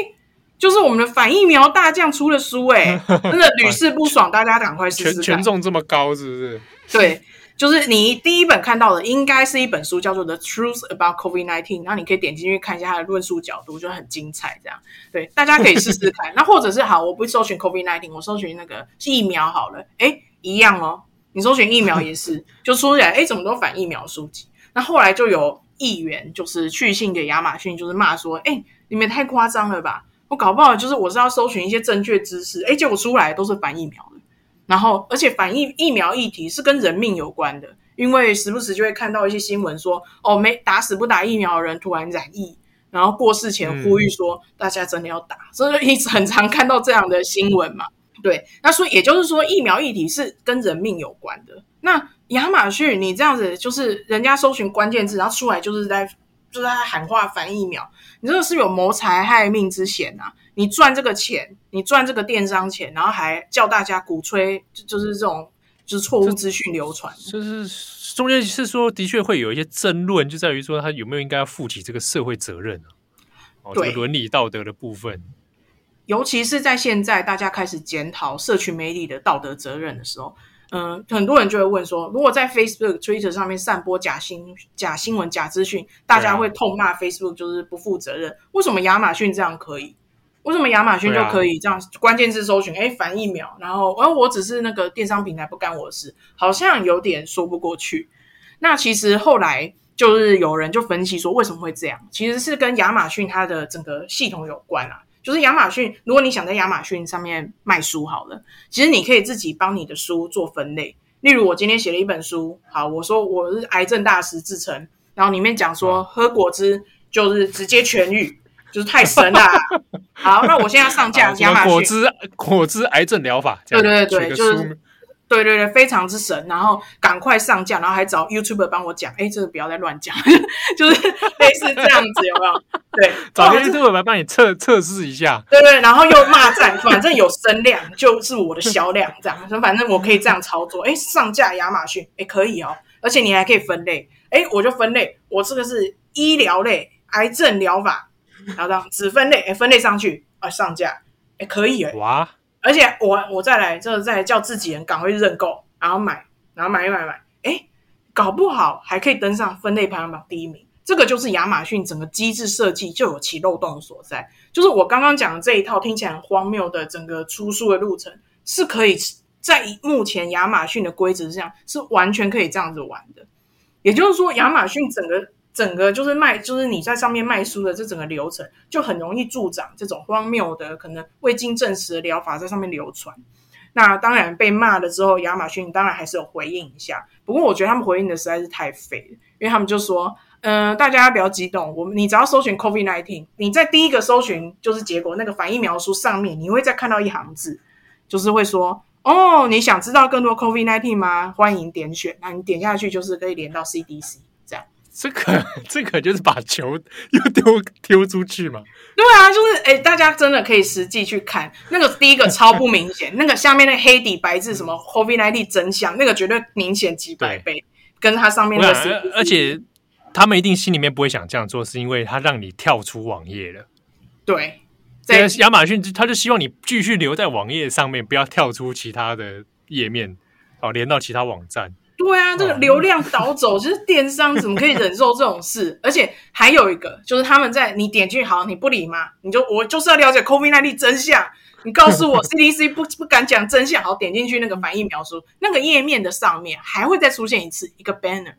就是我们的反疫苗大将出了书，哎，真的屡试不爽，大家赶快试试看。权权重这么高，是不是？对。就是你第一本看到的，应该是一本书，叫做《The Truth About COVID-19》，然后你可以点进去看一下它的论述角度，就很精彩。这样，对，大家可以试试看。那或者是好，我不搜寻 COVID-19，我搜寻那个疫苗好了。诶，一样哦。你搜寻疫苗也是，就出来，诶，怎么都反疫苗书籍？那后来就有议员就是去信给亚马逊，就是骂说，诶，你们太夸张了吧？我搞不好就是我是要搜寻一些正确知识，诶，结果出来都是反疫苗的。然后，而且反疫疫苗议题是跟人命有关的，因为时不时就会看到一些新闻说，哦，没打死不打疫苗的人突然染疫，然后过世前呼吁说大家真的要打，嗯、所以一直很常看到这样的新闻嘛。对，那所以也就是说，疫苗议题是跟人命有关的。那亚马逊，你这样子就是人家搜寻关键字，然后出来就是在就是在喊话反疫苗，你这个是有谋财害命之嫌呐、啊。你赚这个钱，你赚这个电商钱，然后还叫大家鼓吹，就就是这种就是错误资讯流传。就是中间是说，的确会有一些争论，就在于说他有没有应该要负起这个社会责任啊？哦，对，这个伦理道德的部分。尤其是在现在大家开始检讨社群媒体的道德责任的时候，嗯，很多人就会问说，如果在 Facebook、Twitter 上面散播假新假新闻、假资讯，大家会痛骂 Facebook 就是不负责任。为什么亚马逊这样可以？为什么亚马逊就可以这样关键字搜寻？哎、啊，反疫苗，然后而我只是那个电商平台，不干我的事，好像有点说不过去。那其实后来就是有人就分析说，为什么会这样？其实是跟亚马逊它的整个系统有关啊。就是亚马逊，如果你想在亚马逊上面卖书好了，其实你可以自己帮你的书做分类。例如，我今天写了一本书，好，我说我是癌症大师自称，然后里面讲说喝果汁就是直接痊愈。就是太神了，好，那我现在上架亚马逊果汁果汁癌症疗法，对对对，就是对对对，非常之神，然后赶快上架，然后还找 YouTuber 帮我讲，哎，这个不要再乱讲，就是类似这样子，有没有？对，找个 YouTuber 来帮你测测试一下，对对，然后又骂战，反正有声量就是我的销量，这样，反正我可以这样操作，哎，上架亚马逊，哎，可以哦，而且你还可以分类，哎，我就分类，我这个是医疗类癌症疗法。然后这样子分类，哎，分类上去啊，上架，哎，可以哎，哇！而且我我再来，就是再叫自己人赶快认购，然后买，然后买一买买，哎，搞不好还可以登上分类排行榜第一名。这个就是亚马逊整个机制设计就有其漏洞所在，就是我刚刚讲的这一套听起来很荒谬的整个出书的路程，是可以在目前亚马逊的规则上是完全可以这样子玩的。也就是说，亚马逊整个。整个就是卖，就是你在上面卖书的这整个流程，就很容易助长这种荒谬的、可能未经证实的疗法在上面流传。那当然被骂了之后，亚马逊当然还是有回应一下。不过我觉得他们回应的实在是太废了，因为他们就说：“嗯、呃，大家不要激动，我们你只要搜寻 COVID-19，你在第一个搜寻就是结果那个反疫苗书上面，你会再看到一行字，就是会说：哦，你想知道更多 COVID-19 吗？欢迎点选。那你点下去就是可以连到 CDC。”这个 这个就是把球又丢丢出去嘛？对啊，就是哎，大家真的可以实际去看那个第一个超不明显，那个下面那黑底白字什么 COVID-19 真相，那个绝对明显几百倍，跟它上面的是。而且他们一定心里面不会想这样做，是因为他让你跳出网页了。对，在亚马逊他就希望你继续留在网页上面，不要跳出其他的页面，哦，连到其他网站。对啊，这个流量导走，就是电商怎么可以忍受这种事？而且还有一个，就是他们在你点进去好，你不理吗？你就我就是要了解 COVID-19 真相，你告诉我 CDC 不不敢讲真相，好，点进去那个反应描述，那个页面的上面还会再出现一次一个 banner，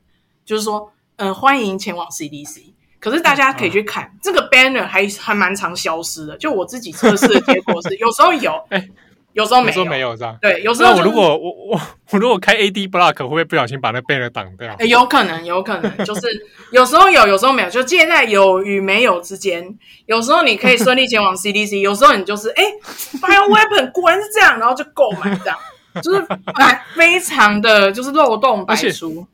就是说，嗯、呃，欢迎前往 CDC。可是大家可以去看、嗯、这个 banner 还还蛮常消失的，就我自己测试的结果是，有时候有。欸有时候没有，有时候没有，是吧？对，有时候、就是、我如果我我我如果开 AD block 会不会不小心把那 banner 挡掉？欸、有可能，有可能，就是有时候有，有时候没有，就介在有与没有之间。有时候你可以顺利前往 CDC，有时候你就是哎、欸、，bioweapon 果然是这样，然后就购买这样，就是哎，非常的就是漏洞百出。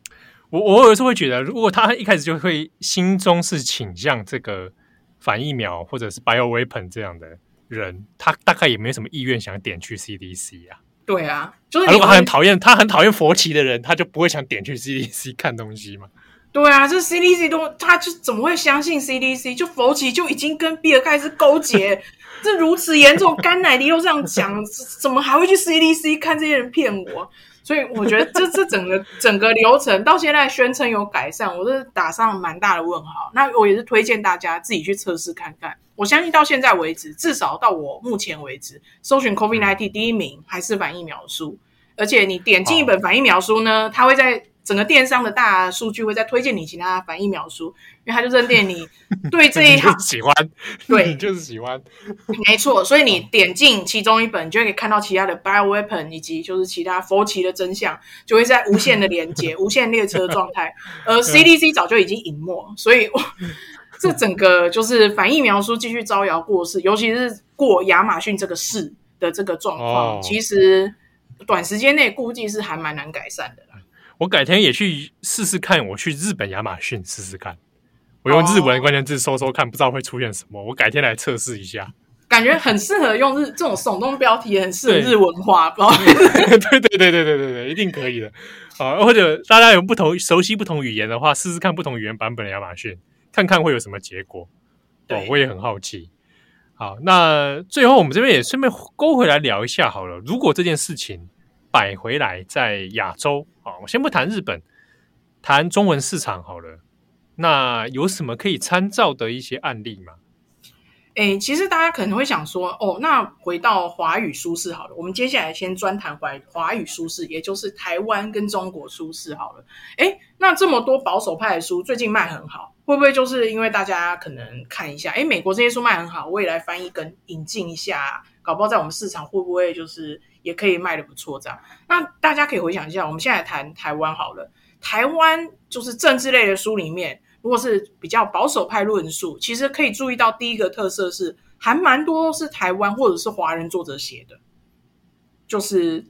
我我有时候会觉得，如果他一开始就会心中是倾向这个反疫苗或者是 bioweapon 这样的。人他大概也没什么意愿想点去 CDC 啊。对啊，就是如果他很讨厌他很讨厌佛奇的人，他就不会想点去 CDC 看东西嘛。对啊，这 CDC 都他就怎么会相信 CDC？就佛奇就已经跟比尔盖茨勾结，这如此严重，甘乃迪又这样讲，怎么还会去 CDC 看这些人骗我？所以我觉得这这整个整个流程到现在宣称有改善，我是打上蛮大的问号。那我也是推荐大家自己去测试看看。我相信到现在为止，至少到我目前为止，搜寻 COVID-19 第一名还是反疫苗书。而且你点进一本反疫苗书呢，它会在。整个电商的大数据会再推荐你其他反疫苗书，因为他就认定你 对这一行喜欢，对，你就是喜欢，没错。所以你点进其中一本，你就可以看到其他的 bioweapon 以及就是其他佛奇的真相，就会在无限的连接、无限列车状态。而 CDC 早就已经隐没，所以这整个就是反疫苗书继续招摇过市，尤其是过亚马逊这个市的这个状况，哦、其实短时间内估计是还蛮难改善的。我改天也去试试看，我去日本亚马逊试试看，我用日文关键字搜搜看，不知道会出现什么，我改天来测试一下。感觉很适合用日这种耸动标题，很适合日文化，不知道。对对对对对对对，一定可以的。啊，或者大家有不同熟悉不同语言的话，试试看不同语言版本的亚马逊，看看会有什么结果。哦，我也很好奇。好，那最后我们这边也顺便勾回来聊一下好了。如果这件事情摆回来在亚洲。啊，我先不谈日本，谈中文市场好了。那有什么可以参照的一些案例吗？诶，其实大家可能会想说，哦，那回到华语书市好了。我们接下来先专谈华华语书市，也就是台湾跟中国书市好了。诶，那这么多保守派的书最近卖很好，会不会就是因为大家可能看一下，诶，美国这些书卖很好，我也来翻译跟引进一下，搞不好在我们市场会不会就是？也可以卖的不错，这样。那大家可以回想一下，我们现在谈台湾好了。台湾就是政治类的书里面，如果是比较保守派论述，其实可以注意到第一个特色是，还蛮多是台湾或者是华人作者写的，就是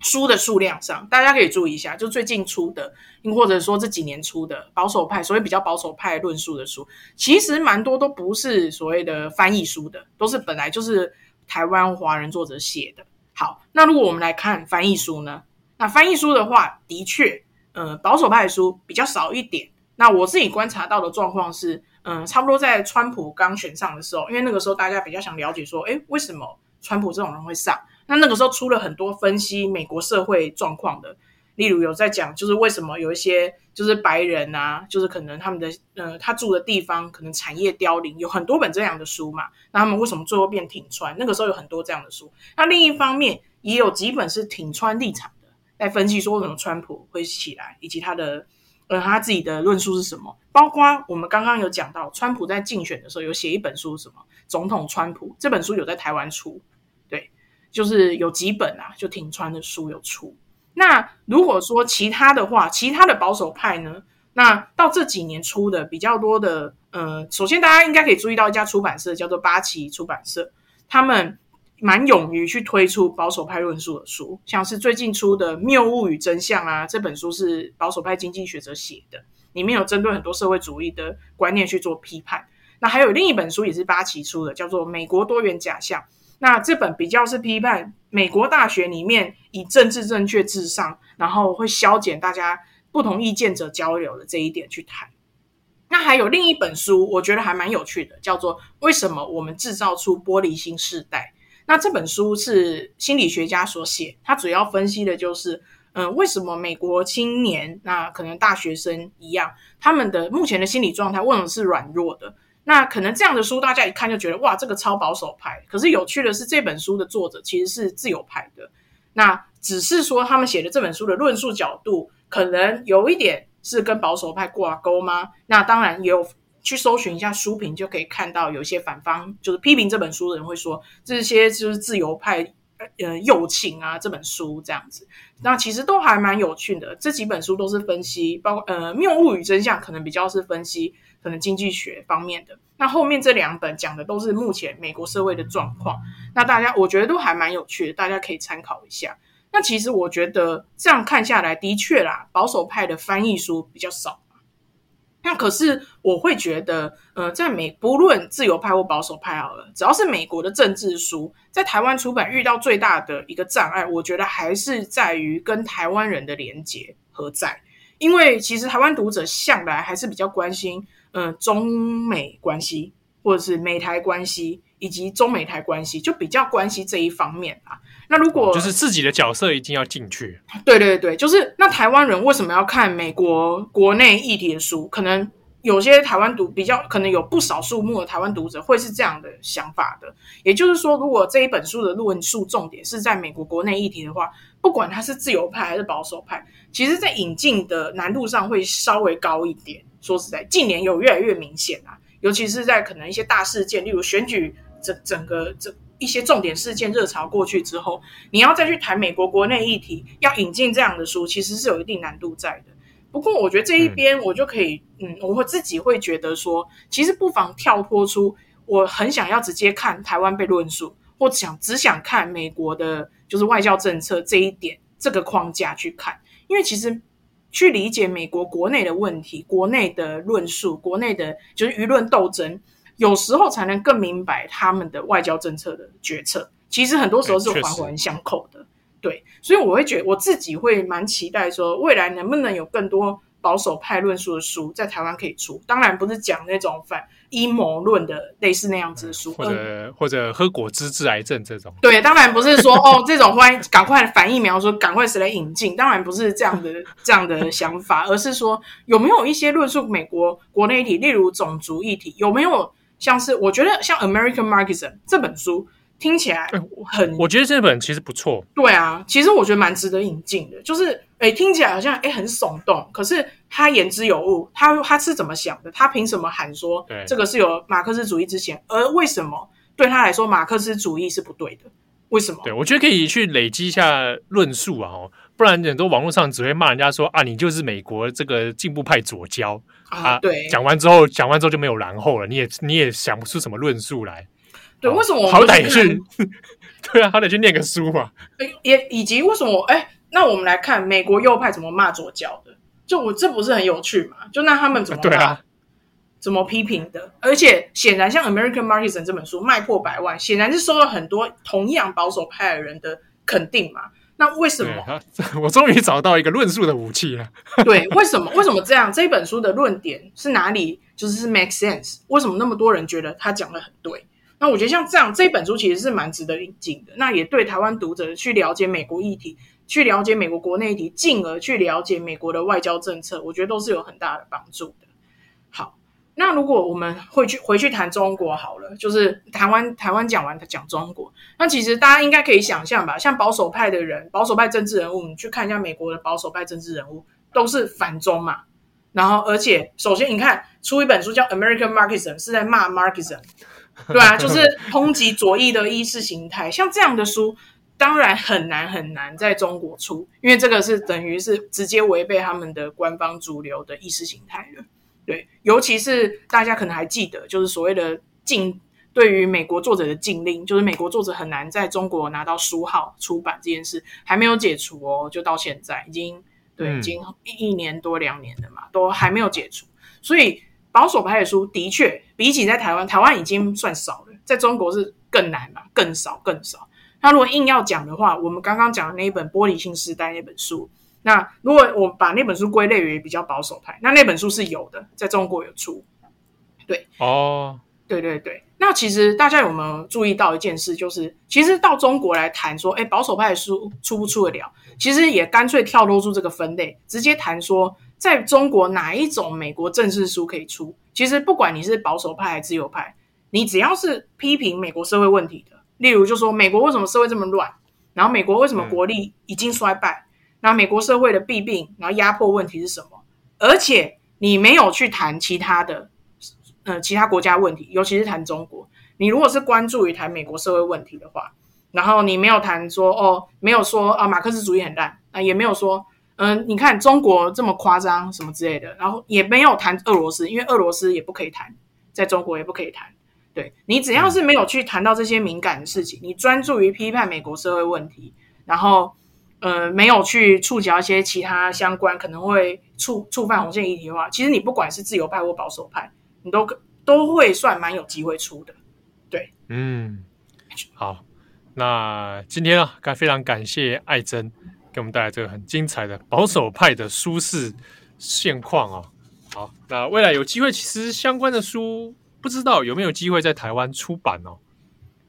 书的数量上，大家可以注意一下，就最近出的，或者说这几年出的保守派，所谓比较保守派论述的书，其实蛮多都不是所谓的翻译书的，都是本来就是台湾华人作者写的。好，那如果我们来看翻译书呢？那翻译书的话，的确，呃，保守派的书比较少一点。那我自己观察到的状况是，嗯、差不多在川普刚选上的时候，因为那个时候大家比较想了解说，诶，为什么川普这种人会上？那那个时候出了很多分析美国社会状况的。例如有在讲，就是为什么有一些就是白人啊，就是可能他们的呃，他住的地方可能产业凋零，有很多本这样的书嘛。那他们为什么最后变挺川？那个时候有很多这样的书。那另一方面也有几本是挺川立场的，来分析说为什么川普会起来，以及他的呃他自己的论述是什么。包括我们刚刚有讲到，川普在竞选的时候有写一本书，什么总统川普这本书有在台湾出，对，就是有几本啊，就挺川的书有出。那如果说其他的话，其他的保守派呢？那到这几年出的比较多的，呃，首先大家应该可以注意到一家出版社叫做八旗出版社，他们蛮勇于去推出保守派论述的书，像是最近出的《谬误与真相》啊，这本书是保守派经济学者写的，里面有针对很多社会主义的观念去做批判。那还有另一本书也是八旗出的，叫做《美国多元假象》。那这本比较是批判美国大学里面以政治正确至上，然后会削减大家不同意见者交流的这一点去谈。那还有另一本书，我觉得还蛮有趣的，叫做《为什么我们制造出玻璃心世代》。那这本书是心理学家所写，他主要分析的就是，嗯、为什么美国青年那可能大学生一样，他们的目前的心理状态为什么是软弱的？那可能这样的书大家一看就觉得哇，这个超保守派。可是有趣的是，这本书的作者其实是自由派的。那只是说他们写的这本书的论述角度，可能有一点是跟保守派挂钩吗？那当然也有。去搜寻一下书评，就可以看到有些反方就是批评这本书的人会说，这些就是自由派呃友情啊这本书这样子。那其实都还蛮有趣的，这几本书都是分析，包括呃《谬误与真相》可能比较是分析可能经济学方面的。那后面这两本讲的都是目前美国社会的状况。那大家我觉得都还蛮有趣的，大家可以参考一下。那其实我觉得这样看下来，的确啦，保守派的翻译书比较少。那可是我会觉得，呃，在美不论自由派或保守派好了，只要是美国的政治书，在台湾出版遇到最大的一个障碍，我觉得还是在于跟台湾人的连结何在。因为其实台湾读者向来还是比较关心，呃，中美关系或者是美台关系以及中美台关系，就比较关系这一方面啊。那如果就是自己的角色一定要进去，对对对，就是那台湾人为什么要看美国国内议题的书？可能有些台湾读比较，可能有不少数目的台湾读者会是这样的想法的。也就是说，如果这一本书的论述重点是在美国国内议题的话，不管他是自由派还是保守派，其实在引进的难度上会稍微高一点。说实在，近年有越来越明显啊，尤其是在可能一些大事件，例如选举整整个整。一些重点事件热潮过去之后，你要再去谈美国国内议题，要引进这样的书，其实是有一定难度在的。不过，我觉得这一边我就可以，嗯，嗯，我会自己会觉得说，其实不妨跳脱出我很想要直接看台湾被论述，或想只想看美国的，就是外交政策这一点这个框架去看，因为其实去理解美国国内的问题、国内的论述、国内的就是舆论斗争。有时候才能更明白他们的外交政策的决策，其实很多时候是环环相扣的。对，所以我会觉得我自己会蛮期待说，未来能不能有更多保守派论述的书在台湾可以出。当然不是讲那种反阴谋论的类似那样子的书，或者、嗯、或者喝果汁治癌症这种。对，当然不是说哦 这种欢赶快反疫苗说赶快谁来引进，当然不是这样的这样的想法，而是说有没有一些论述美国国内议题，例如种族议题，有没有？像是我觉得像《American Marxism》这本书听起来很，我觉得这本其实不错。对啊，其实我觉得蛮值得引进的。就是诶，听起来好像诶很耸动，可是他言之有物。他他是怎么想的？他凭什么喊说这个是有马克思主义之嫌？而为什么对他来说马克思主义是不对的？为什么？对，我觉得可以去累积一下论述啊，不然很多网络上只会骂人家说啊，你就是美国这个进步派左胶啊。对，讲完之后，讲完之后就没有然后了，你也你也想不出什么论述来。对，为什么我好歹去？对啊，好歹去念个书嘛。也以及为什么？哎，那我们来看美国右派怎么骂左脚的？就我这不是很有趣嘛？就那他们怎么？对啊。怎么批评的？而且显然，像《American Marxism》这本书卖破百万，显然是受到很多同样保守派的人的肯定嘛。那为什么？我终于找到一个论述的武器了。对，为什么？为什么这样？这本书的论点是哪里？就是是 make sense？为什么那么多人觉得他讲的很对？那我觉得像这样，这本书其实是蛮值得引进的。那也对台湾读者去了解美国议题，去了解美国国内议题，进而去了解美国的外交政策，我觉得都是有很大的帮助的。好那如果我们会去回去谈中国好了，就是台湾台湾讲完他讲中国，那其实大家应该可以想象吧，像保守派的人，保守派政治人物，你去看一下美国的保守派政治人物，都是反中嘛。然后，而且首先你看出一本书叫《American Marxism》，是在骂 Marxism，对啊，就是抨击左翼的意识形态。像这样的书，当然很难很难在中国出，因为这个是等于是直接违背他们的官方主流的意识形态了。对，尤其是大家可能还记得，就是所谓的禁，对于美国作者的禁令，就是美国作者很难在中国拿到书号出版这件事，还没有解除哦，就到现在已经对，已经一年多两年了嘛，都还没有解除。所以保守派的书的确比起在台湾，台湾已经算少了，在中国是更难嘛，更少更少。那如果硬要讲的话，我们刚刚讲的那一本《玻璃心时代》那本书。那如果我把那本书归类于比较保守派，那那本书是有的，在中国有出。对，哦，对对对。那那其实大家有没有注意到一件事，就是其实到中国来谈说，哎，保守派的书出不出得了？其实也干脆跳脱出这个分类，直接谈说，在中国哪一种美国正式书可以出？其实不管你是保守派还是自由派，你只要是批评美国社会问题的，例如就说美国为什么社会这么乱，然后美国为什么国力已经衰败，然后美国社会的弊病，然后压迫问题是什么？而且你没有去谈其他的。呃，其他国家问题，尤其是谈中国，你如果是关注于谈美国社会问题的话，然后你没有谈说哦，没有说啊，马克思主义很烂啊，也没有说，嗯，你看中国这么夸张什么之类的，然后也没有谈俄罗斯，因为俄罗斯也不可以谈，在中国也不可以谈。对，你只要是没有去谈到这些敏感的事情，你专注于批判美国社会问题，然后呃，没有去触及一些其他相关可能会触触犯红线议题的话，其实你不管是自由派或保守派。你都都会算蛮有机会出的，对，嗯，好，那今天啊，非常感谢艾珍给我们带来这个很精彩的保守派的书市现况啊。好，那未来有机会，其实相关的书不知道有没有机会在台湾出版哦。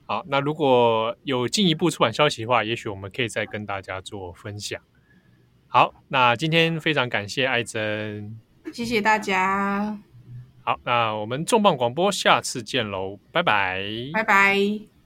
好，那如果有进一步出版消息的话，也许我们可以再跟大家做分享。好，那今天非常感谢艾珍，谢谢大家。好，那我们重磅广播下次见喽，拜拜，拜拜。